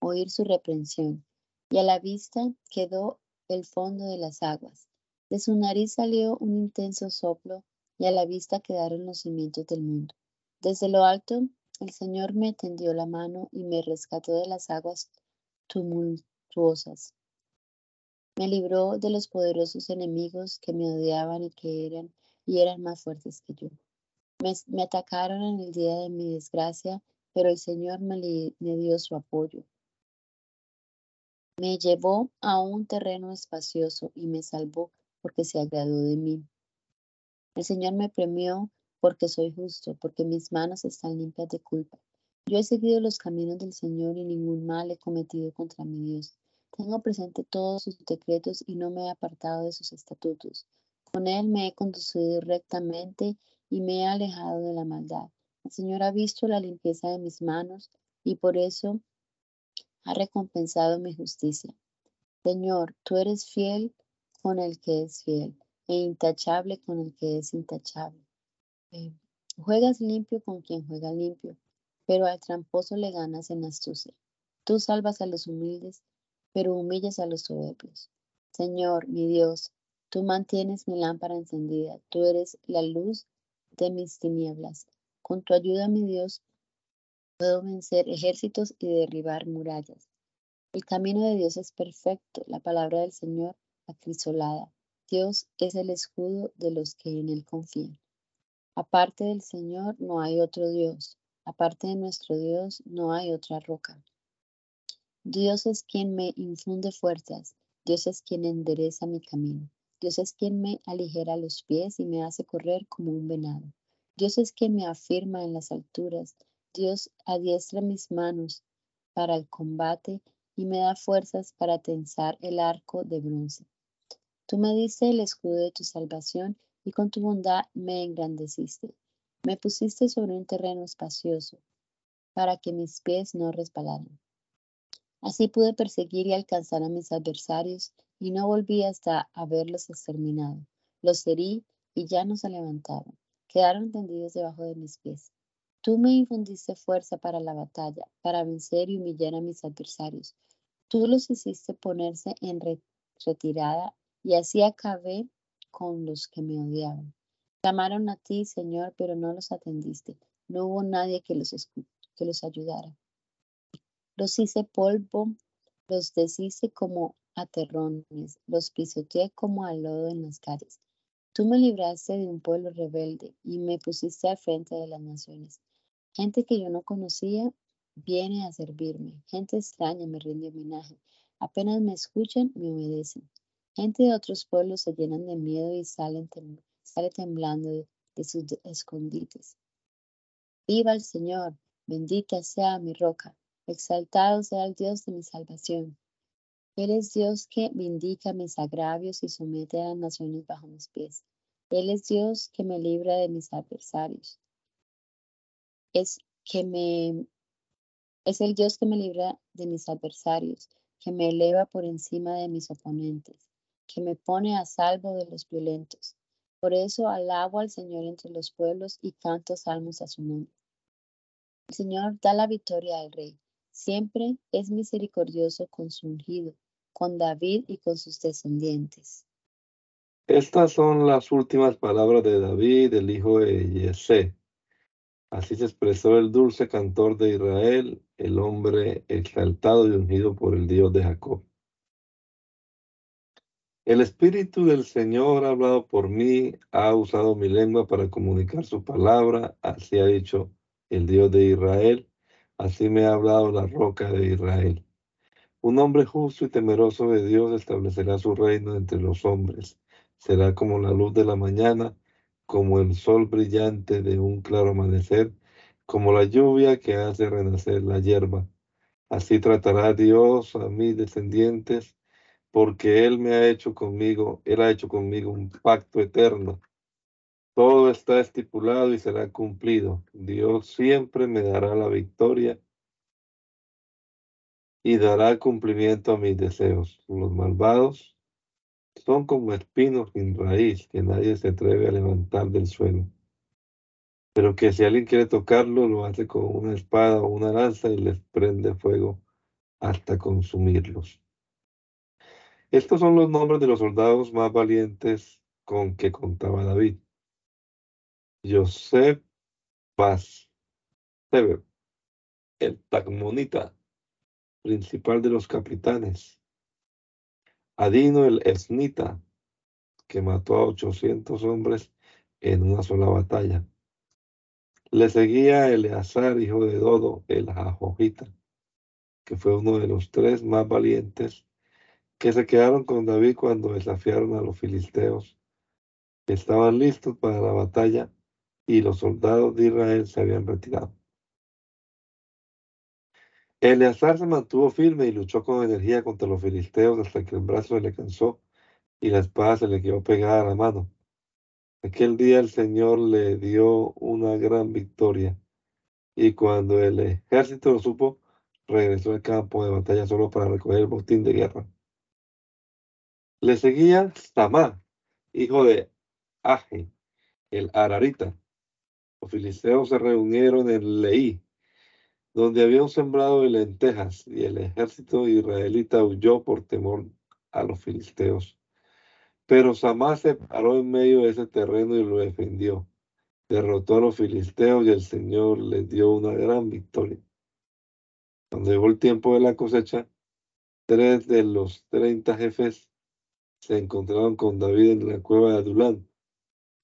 [SPEAKER 4] oír su reprensión, y a la vista quedó el fondo de las aguas. De su nariz salió un intenso soplo y a la vista quedaron los cimientos del mundo. Desde lo alto, el Señor me tendió la mano y me rescató de las aguas tumultuosas. Me libró de los poderosos enemigos que me odiaban y que eran y eran más fuertes que yo. Me, atacaron en el día de mi desgracia, pero el Señor me dio su apoyo. Me llevó a un terreno espacioso y me salvó porque se agradó de mí. El Señor me premió porque soy justo, porque mis manos están limpias de culpa. Yo he seguido los caminos del Señor y ningún mal he cometido contra mi Dios. Tengo presente todos sus decretos y no me he apartado de sus estatutos. Con Él me he conducido rectamente y me he alejado de la maldad. El Señor ha visto la limpieza de mis manos y por eso ha recompensado mi justicia. Señor, tú eres fiel con el que es fiel e intachable con el que es intachable. Eh, juegas limpio con quien juega limpio, pero al tramposo le ganas en astucia. Tú salvas a los humildes, pero humillas a los soberbios. Señor, mi Dios, tú mantienes mi lámpara encendida, tú eres la luz de mis tinieblas. Con tu ayuda, mi Dios, puedo vencer ejércitos y derribar murallas. El camino de Dios es perfecto, la palabra del Señor acrisolada. Dios es el escudo de los que en Él confían. Aparte del Señor no hay otro Dios. Aparte de nuestro Dios no hay otra roca. Dios es quien me infunde fuerzas. Dios es quien endereza mi camino. Dios es quien me aligera los pies y me hace correr como un venado. Dios es quien me afirma en las alturas. Dios adiestra mis manos para el combate y me da fuerzas para tensar el arco de bronce. Tú me diste el escudo de tu salvación y con tu bondad me engrandeciste. Me pusiste sobre un terreno espacioso para que mis pies no resbalaran. Así pude perseguir y alcanzar a mis adversarios y no volví hasta haberlos exterminado. Los herí y ya no se levantaron. Quedaron tendidos debajo de mis pies. Tú me infundiste fuerza para la batalla, para vencer y humillar a mis adversarios. Tú los hiciste ponerse en retirada y así acabé con los que me odiaban. Llamaron a ti, Señor, pero no los atendiste. No hubo nadie que los, que los ayudara. Los hice polvo, los deshice como aterrones, los pisoteé como al lodo en las calles. Tú me libraste de un pueblo rebelde y me pusiste al frente de las naciones. Gente que yo no conocía viene a servirme. Gente extraña me rinde homenaje. Apenas me escuchan, me obedecen. Gente de otros pueblos se llenan de miedo y salen sale temblando de, sus escondites. Viva el Señor, bendita sea mi roca, exaltado sea el Dios de mi salvación. Él es Dios que vindica mis agravios y somete a las naciones bajo mis pies. Él es Dios que me libra de mis adversarios. Es que me es el Dios que me libra de mis adversarios, que me eleva por encima de mis oponentes, que me pone a salvo de los violentos. Por eso alabo al Señor entre los pueblos y canto salmos a su nombre. El Señor da la victoria al Rey. Siempre es misericordioso con su ungido, con David y con sus descendientes.
[SPEAKER 1] Estas son las últimas palabras de David, el hijo de Yesé. Así se expresó el dulce cantor de Israel, el hombre exaltado y ungido por el Dios de Jacob. El Espíritu del Señor ha hablado por mí, ha usado mi lengua para comunicar su palabra, así ha dicho el Dios de Israel, así me ha hablado la roca de Israel. Un hombre justo y temeroso de Dios establecerá su reino entre los hombres. Será como la luz de la mañana, como el sol brillante de un claro amanecer, como la lluvia que hace renacer la hierba. Así tratará Dios a mis descendientes porque Él me ha hecho conmigo, Él ha hecho conmigo un pacto eterno. Todo está estipulado y será cumplido. Dios siempre me dará la victoria y dará cumplimiento a mis deseos. Los malvados son como espinos sin raíz que nadie se atreve a levantar del suelo. Pero que si alguien quiere tocarlo, lo hace con una espada o una lanza y les prende fuego hasta consumirlos. Estos son los nombres de los soldados más valientes con que contaba David. Joseph Paz, el Tagmonita, principal de los capitanes. Adino el Esnita, que mató a 800 hombres en una sola batalla. Le seguía Eleazar, hijo de Dodo, el Jajojita, que fue uno de los tres más valientes que se quedaron con David cuando desafiaron a los filisteos. Estaban listos para la batalla y los soldados de Israel se habían retirado. Eleazar se mantuvo firme y luchó con energía contra los filisteos hasta que el brazo se le cansó y la espada se le quedó pegada a la mano. Aquel día el Señor le dio una gran victoria y cuando el ejército lo supo, regresó al campo de batalla solo para recoger el botín de guerra. Le seguía Samá, hijo de Aje, el Ararita. Los filisteos se reunieron en Leí, donde había un sembrado de lentejas, y el ejército israelita huyó por temor a los filisteos. Pero Samá se paró en medio de ese terreno y lo defendió. Derrotó a los filisteos y el Señor les dio una gran victoria. Cuando llegó el tiempo de la cosecha, tres de los treinta jefes se encontraron con David en la cueva de Adulán,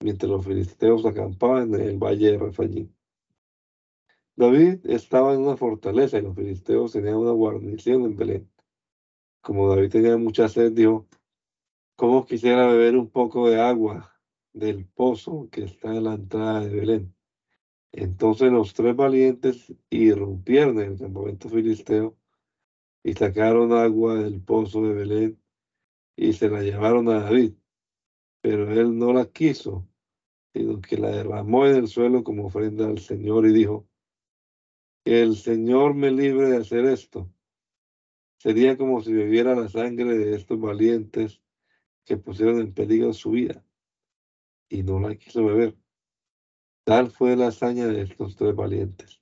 [SPEAKER 1] mientras los filisteos acampaban en el valle de Rafallín. David estaba en una fortaleza y los filisteos tenían una guarnición en Belén. Como David tenía mucha sed, dijo, ¿cómo quisiera beber un poco de agua del pozo que está en la entrada de Belén? Entonces los tres valientes irrumpieron en el campamento filisteo y sacaron agua del pozo de Belén y se la llevaron a David, pero él no la quiso, sino que la derramó en el suelo como ofrenda al Señor y dijo, que el Señor me libre de hacer esto. Sería como si bebiera la sangre de estos valientes que pusieron en peligro su vida y no la quiso beber. Tal fue la hazaña de estos tres valientes.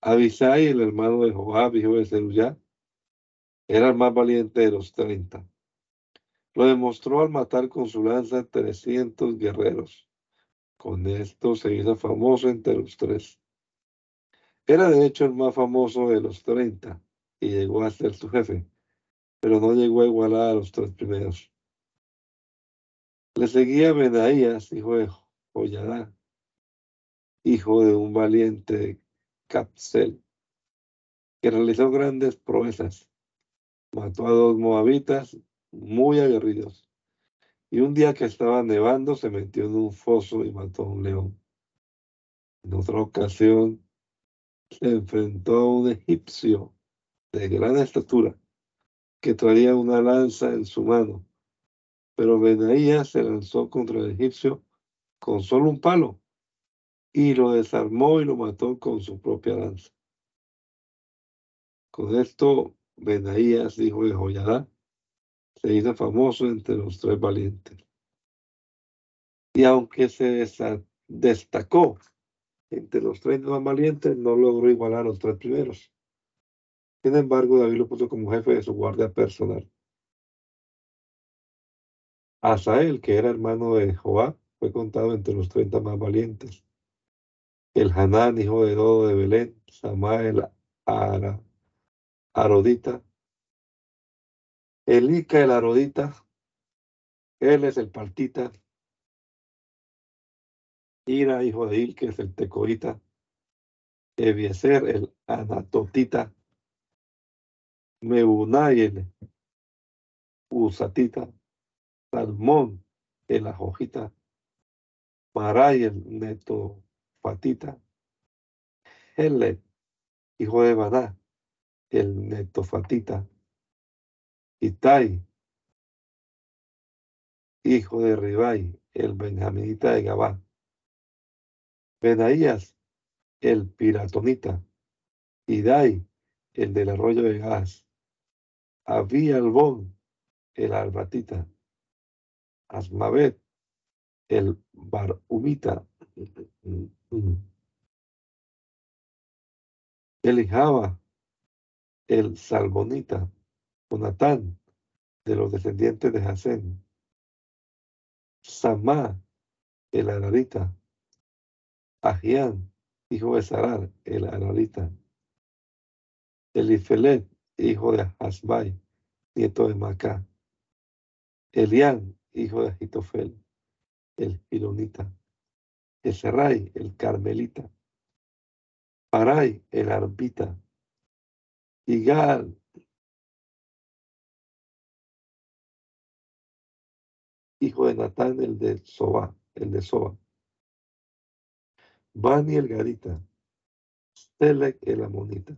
[SPEAKER 1] Abisai, el hermano de Joab, hijo de Zeruyá, era el más valiente de los treinta. Lo demostró al matar con su lanza 300 guerreros. Con esto se hizo famoso entre los tres. Era de hecho el más famoso de los treinta y llegó a ser su jefe, pero no llegó a igualar a los tres primeros. Le seguía Benaías, hijo de Joyadá, hijo de un valiente Capsel, que realizó grandes proezas. Mató a dos moabitas muy aguerridos. Y un día que estaba nevando, se metió en un foso y mató a un león. En otra ocasión, se enfrentó a un egipcio de gran estatura que traía una lanza en su mano. Pero Benaías se lanzó contra el egipcio con solo un palo y lo desarmó y lo mató con su propia lanza. Con esto, Benaías, hijo de Joyadá, se hizo famoso entre los tres valientes. Y aunque se destacó entre los tres más valientes, no logró igualar a los tres primeros. Sin embargo, David lo puso como jefe de su guardia personal. Asael, que era hermano de Joab, fue contado entre los treinta más valientes. El Hanán, hijo de Dodo de Belén, Samael Ara, Arodita, Elica el Arodita, él es el Partita, Ira, hijo de Il, que es el Tecoita, Ebiezer, el Anatotita, Meunay, el Usatita, Salmón, el Ajojita, Maray, el Netofatita, Helet, hijo de Baná, el Netofatita, Itai, hijo de Ribai, el Benjaminita de Gabá, Benaías, el Piratonita, Idai, el del arroyo de Gas, Abí Albón, el Arbatita, Asmavet, el Barumita, Elijaba, el Salmonita, Jonatán, de los descendientes de Hasén, Samá, el Ararita, Ajián, hijo de Sarar, el Ararita, Elifelet, hijo de Hasbai, nieto de Macá, Elián, hijo de Agitofel, el Gilonita, Eserai, el Carmelita, Parai, el Arbita, Igal, hijo de Natán, el de Soba, el de Soba, Bani el Garita, Selec el Amonita,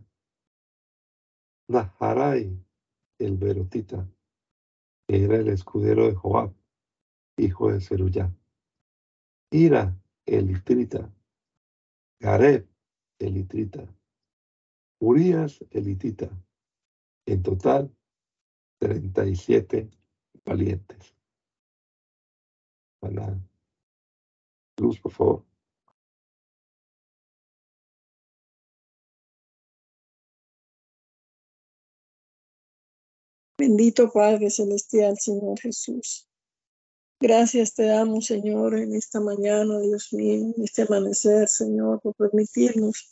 [SPEAKER 1] Naharai el Berotita, que era el escudero de Joab, hijo de Zeruyá, Ira el Itrita, Gareb el Itrita, Urias el Itita, en total 37 valientes. Luz, por favor.
[SPEAKER 2] Bendito Padre Celestial, Señor Jesús. Gracias te damos, Señor, en esta mañana, Dios mío, en este amanecer, Señor, por permitirnos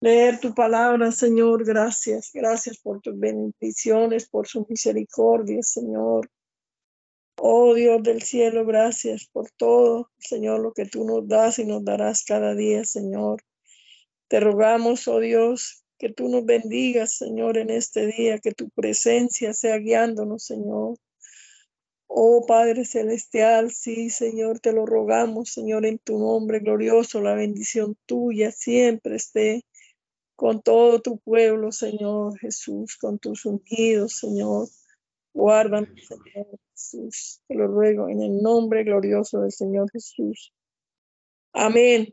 [SPEAKER 2] leer tu palabra, Señor. Gracias, gracias por tus bendiciones, por su misericordia, Señor. Oh Dios del cielo, gracias por todo, Señor, lo que tú nos das y nos darás cada día, Señor. Te rogamos, oh Dios, que tú nos bendigas, Señor, en este día, que tu presencia sea guiándonos, Señor. Oh Padre Celestial, sí, Señor, te lo rogamos, Señor, en tu nombre glorioso, la bendición tuya siempre esté con todo tu pueblo, Señor Jesús, con tus ungidos, Señor. Guárdanos, Señor Jesús, te lo ruego en el nombre glorioso del Señor Jesús. Amén.